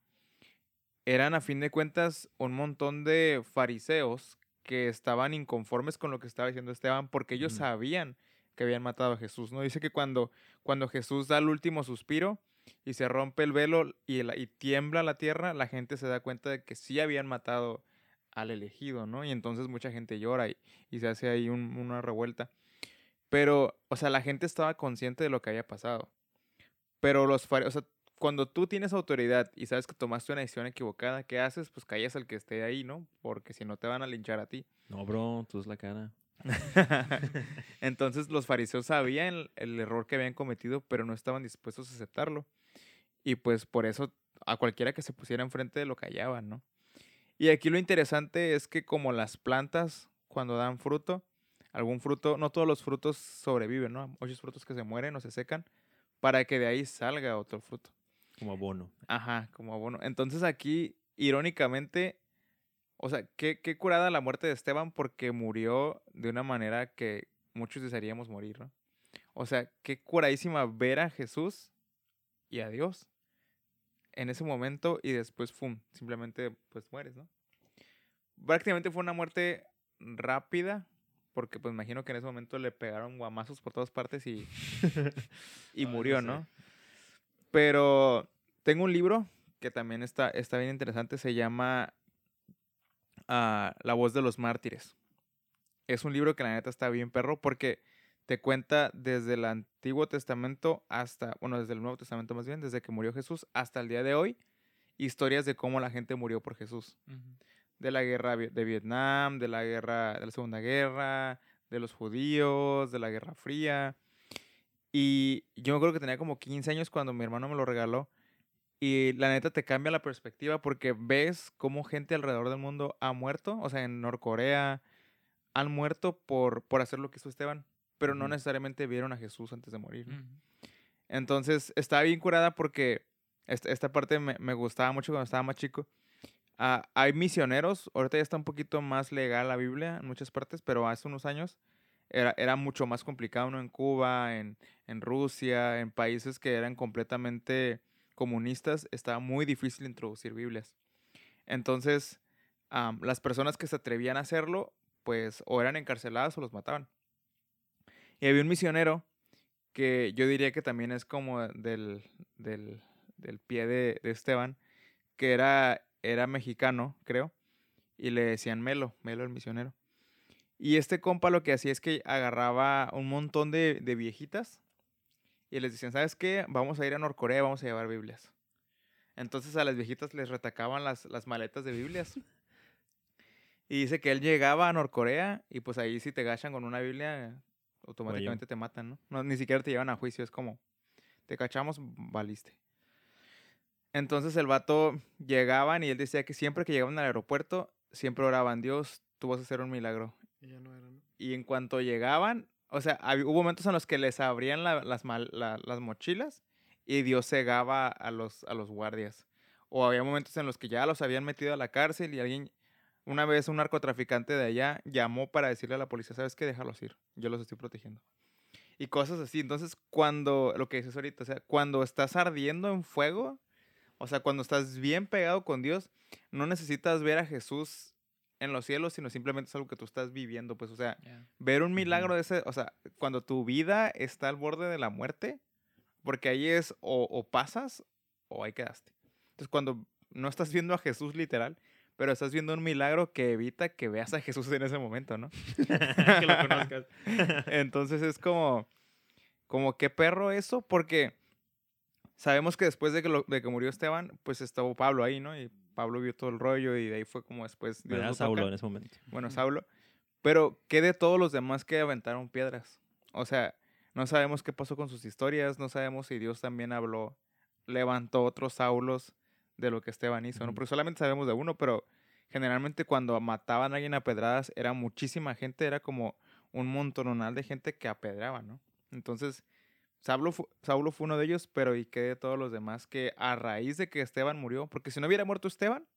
eran a fin de cuentas un montón de fariseos que estaban inconformes con lo que estaba diciendo Esteban porque ellos sabían que habían matado a Jesús, ¿no? Dice que cuando, cuando Jesús da el último suspiro y se rompe el velo y, la- y tiembla la tierra, la gente se da cuenta de que sí habían matado al elegido, ¿no? Y entonces mucha gente llora y, y se hace ahí un- una revuelta. Pero, o sea, la gente estaba consciente de lo que había pasado. Pero los fariseos, o sea, cuando tú tienes autoridad y sabes que tomaste una decisión equivocada, ¿qué haces? Pues callas al que esté ahí, ¿no? Porque si no te van a linchar a ti. No, bro, tú es la cara. Entonces los fariseos sabían el, error que habían cometido, pero no estaban dispuestos a aceptarlo. Y pues por eso a cualquiera que se pusiera enfrente lo callaban, ¿no? Y aquí lo interesante es que como las plantas cuando dan fruto, algún fruto, no todos los frutos sobreviven, ¿no? Hay Muchos frutos que se mueren o se secan para que de ahí salga otro fruto. Como abono. Ajá, como abono. Entonces aquí, irónicamente, o sea, qué, qué curada la muerte de Esteban porque murió de una manera que muchos desearíamos morir, ¿no? O sea, qué curadísima ver a Jesús y a Dios en ese momento y después, ¡fum! Simplemente, pues mueres, ¿no? Prácticamente fue una muerte rápida porque, pues, imagino que en ese momento le pegaron guamazos por todas partes y, y murió. ¿no? Pero tengo un libro que también está, está bien interesante, se llama ah, La voz de los mártires. Es un libro que la neta está bien perro porque te cuenta desde el Antiguo Testamento hasta, bueno, desde el Nuevo Testamento más bien, desde que murió Jesús hasta el día de hoy, historias de cómo la gente murió por Jesús. De la guerra de Vietnam, de la guerra, de la Segunda Guerra, de los judíos, de la Guerra Fría. Y yo me acuerdo que tenía como 15 años cuando mi hermano me lo regaló. Y la neta te cambia la perspectiva porque ves cómo gente alrededor del mundo ha muerto. O sea, en Norcorea han muerto por, por hacer lo que hizo Esteban. Pero no Ujú. necesariamente vieron a Jesús antes de morir. ¿no? Ujú. Entonces, estaba bien curada porque esta, esta parte me, me gustaba mucho cuando estaba más chico. Ah, hay misioneros, ahorita ya está un poquito más legal la Biblia en muchas partes, pero hace unos años era, era mucho más complicado, ¿no? En Cuba, en, en Rusia, en países que eran completamente comunistas, estaba muy difícil introducir Biblias. Entonces, am, las personas que se atrevían a hacerlo, pues o eran encarceladas o los mataban. Y había un misionero que yo diría que también es como del, del, del pie de, de Esteban, que era, era mexicano, creo, y le decían Melo, Melo el misionero. Y este compa lo que hacía es que agarraba un montón de, de viejitas y les decían, ¿sabes qué? Vamos a ir a Norcorea, vamos a llevar Biblias. Entonces a las viejitas les retacaban las, las maletas de Biblias. Y dice que él llegaba a Norcorea y pues ahí si te gachan con una Biblia, automáticamente te matan, ¿no? ¿no? Ni siquiera te llevan a juicio, es como, te cachamos, valiste. Entonces el vato llegaban y él decía que siempre que llegaban al aeropuerto, siempre oraban, Dios, tú vas a hacer un milagro. Y en cuanto llegaban, o sea, hubo momentos en los que les abrían la- las, las mochilas y Dios cegaba a los, a los guardias. O había momentos en los que ya los habían metido a la cárcel y alguien, una vez un narcotraficante de allá llamó para decirle a la policía, ¿sabes qué? Déjalos ir, yo los estoy protegiendo. Y cosas así. Entonces, cuando, lo que dices ahorita, o sea, cuando estás ardiendo en fuego, o sea, cuando estás bien pegado con Dios, no necesitas ver a Jesús en los cielos, sino simplemente es algo que tú estás viviendo, pues, o sea, Ya. ver un milagro de ese, o sea, cuando tu vida está al borde de la muerte, porque ahí es o, o pasas o ahí quedaste. Entonces, cuando no estás viendo a Jesús literal, pero estás viendo un milagro que evita que veas a Jesús en ese momento, ¿no? que lo conozcas. Entonces es como, como qué perro eso, porque sabemos que después de que, lo- de que murió Esteban, pues estuvo Pablo ahí, ¿no? Y Pablo vio todo el rollo y de ahí fue como después Dios Era lo Saulo toca. en ese momento. Bueno. Saulo. Pero, ¿qué de todos los demás que aventaron piedras? O sea, no sabemos qué pasó con sus historias, no sabemos si Dios también habló, levantó otros Saulos de lo que Esteban hizo, ¿no? Porque solamente sabemos de uno, pero generalmente cuando mataban a alguien a pedradas era muchísima gente, era como un montonal de gente que apedraba, ¿no? Entonces, Saulo, fu- Saulo fue uno de ellos, pero ¿y qué de todos los demás que a raíz de que Esteban murió? Porque si no hubiera muerto Esteban,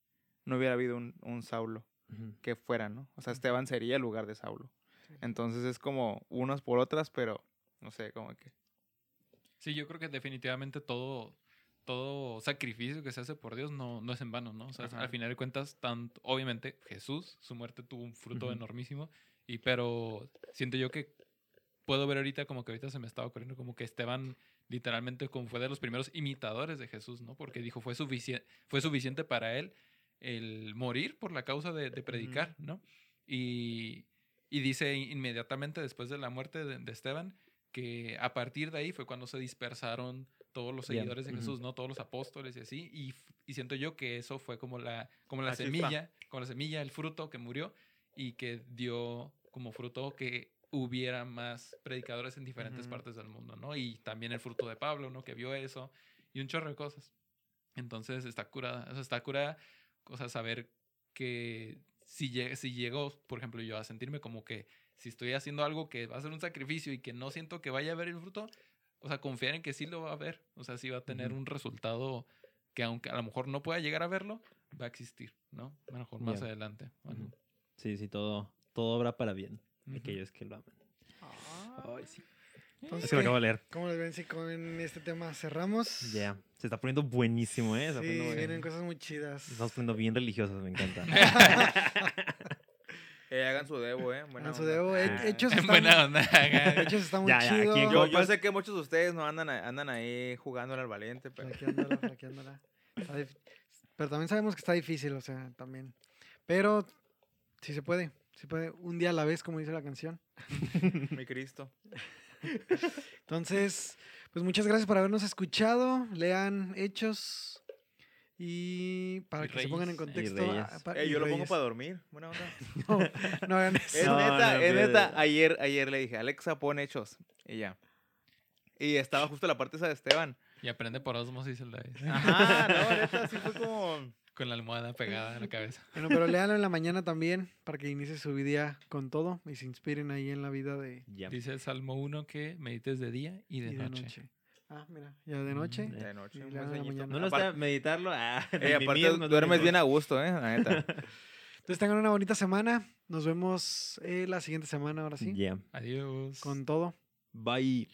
no hubiera habido un, un Saulo. Ujú. que fueran, ¿no? O sea, Esteban sería el lugar de Saulo. Sí. Entonces es como unas por otras, pero no sé, como que... Sí, yo creo que definitivamente todo, todo sacrificio que se hace por Dios no, no es en vano, ¿no? O sea, Ajá. al final de cuentas, tanto, obviamente Jesús, su muerte tuvo un fruto Ujú. enormísimo, y pero siento yo que puedo ver ahorita como que ahorita se me estaba ocurriendo como que Esteban literalmente como fue de los primeros imitadores de Jesús, ¿no? Porque dijo fue, sufici- fue suficiente para él el morir por la causa de, de predicar, ¿no? Y, y dice inmediatamente después de la muerte de, de Esteban que a partir de ahí fue cuando se dispersaron todos los Bien, seguidores de. Jesús, ¿no? Todos los apóstoles y así. Y, siento yo que eso fue como la, como la, La chispa. semilla, como la semilla, el fruto que murió y que dio como fruto que hubiera más predicadores en diferentes Ujú. partes del mundo, ¿no? Y también el fruto de Pablo, ¿no? Que vio eso y un chorro de cosas. Entonces está curada, o sea, está curada, o sea, saber que si, lle- si llego, por ejemplo, yo a sentirme como que si estoy haciendo algo que va a ser un sacrificio y que no siento que vaya a ver el fruto, o sea, confiar en que sí lo va a ver, o sea, sí va a tener Ujú. un resultado que aunque a lo mejor no pueda llegar a verlo, va a existir, ¿no? A lo mejor más Ya. adelante. Bueno, Ujú. Sí, sí, todo, todo obra para bien. Ujú. Aquellos que lo aman. Ah, Ay, sí. Entonces, Es que acabo de leer. ¿Cómo les ven si con este tema cerramos? Ya. Se está poniendo buenísimo, ¿eh? Se Sí, poniendo- vienen cosas muy chidas. Estamos poniendo bien religiosos, me encanta. Eh, hagan su debo, ¿eh? Buena Hagan su debo. He- Ah. Hechos están, buena onda. hechos está muy Ya, ya, chido. aquí en Yo, Yo- sé que muchos de ustedes no andan, andan ahí jugando al valiente, pero... Flaqueándola, flaqueándola. Pero también sabemos que está difícil, o sea, también. Pero sí se puede. Se puede un día a la vez, como dice la canción. Mi Cristo. Entonces, pues muchas gracias por habernos escuchado. Lean Hechos. Y para Y que se pongan en contexto. Ah, Eh, yo lo pongo para dormir. Buena onda. No, no hagan Es eso. No, neta, no, es neta. Ayer, ayer le dije, Alexa, pon hechos. Y ya. Y estaba justo la parte esa de Esteban. Y aprende por osmosis el David. Ajá, no, neta, sí fue como... Con la almohada pegada a la cabeza. Bueno, pero léanlo en la mañana también para que inicie su día con todo y se inspiren ahí en la vida de, Ya. Dice el Salmo 1 que medites de día y de, y noche. Ah, mira, ya de noche. Mm, De noche, Y en la mañana. No lo está meditarlo. Ah, Eh, mimir aparte, no duermes bien a gusto, ¿eh? La neta. Entonces tengan una bonita semana. Nos vemos eh, la siguiente semana, ahora sí. Ya. Adiós. Con todo. Bye.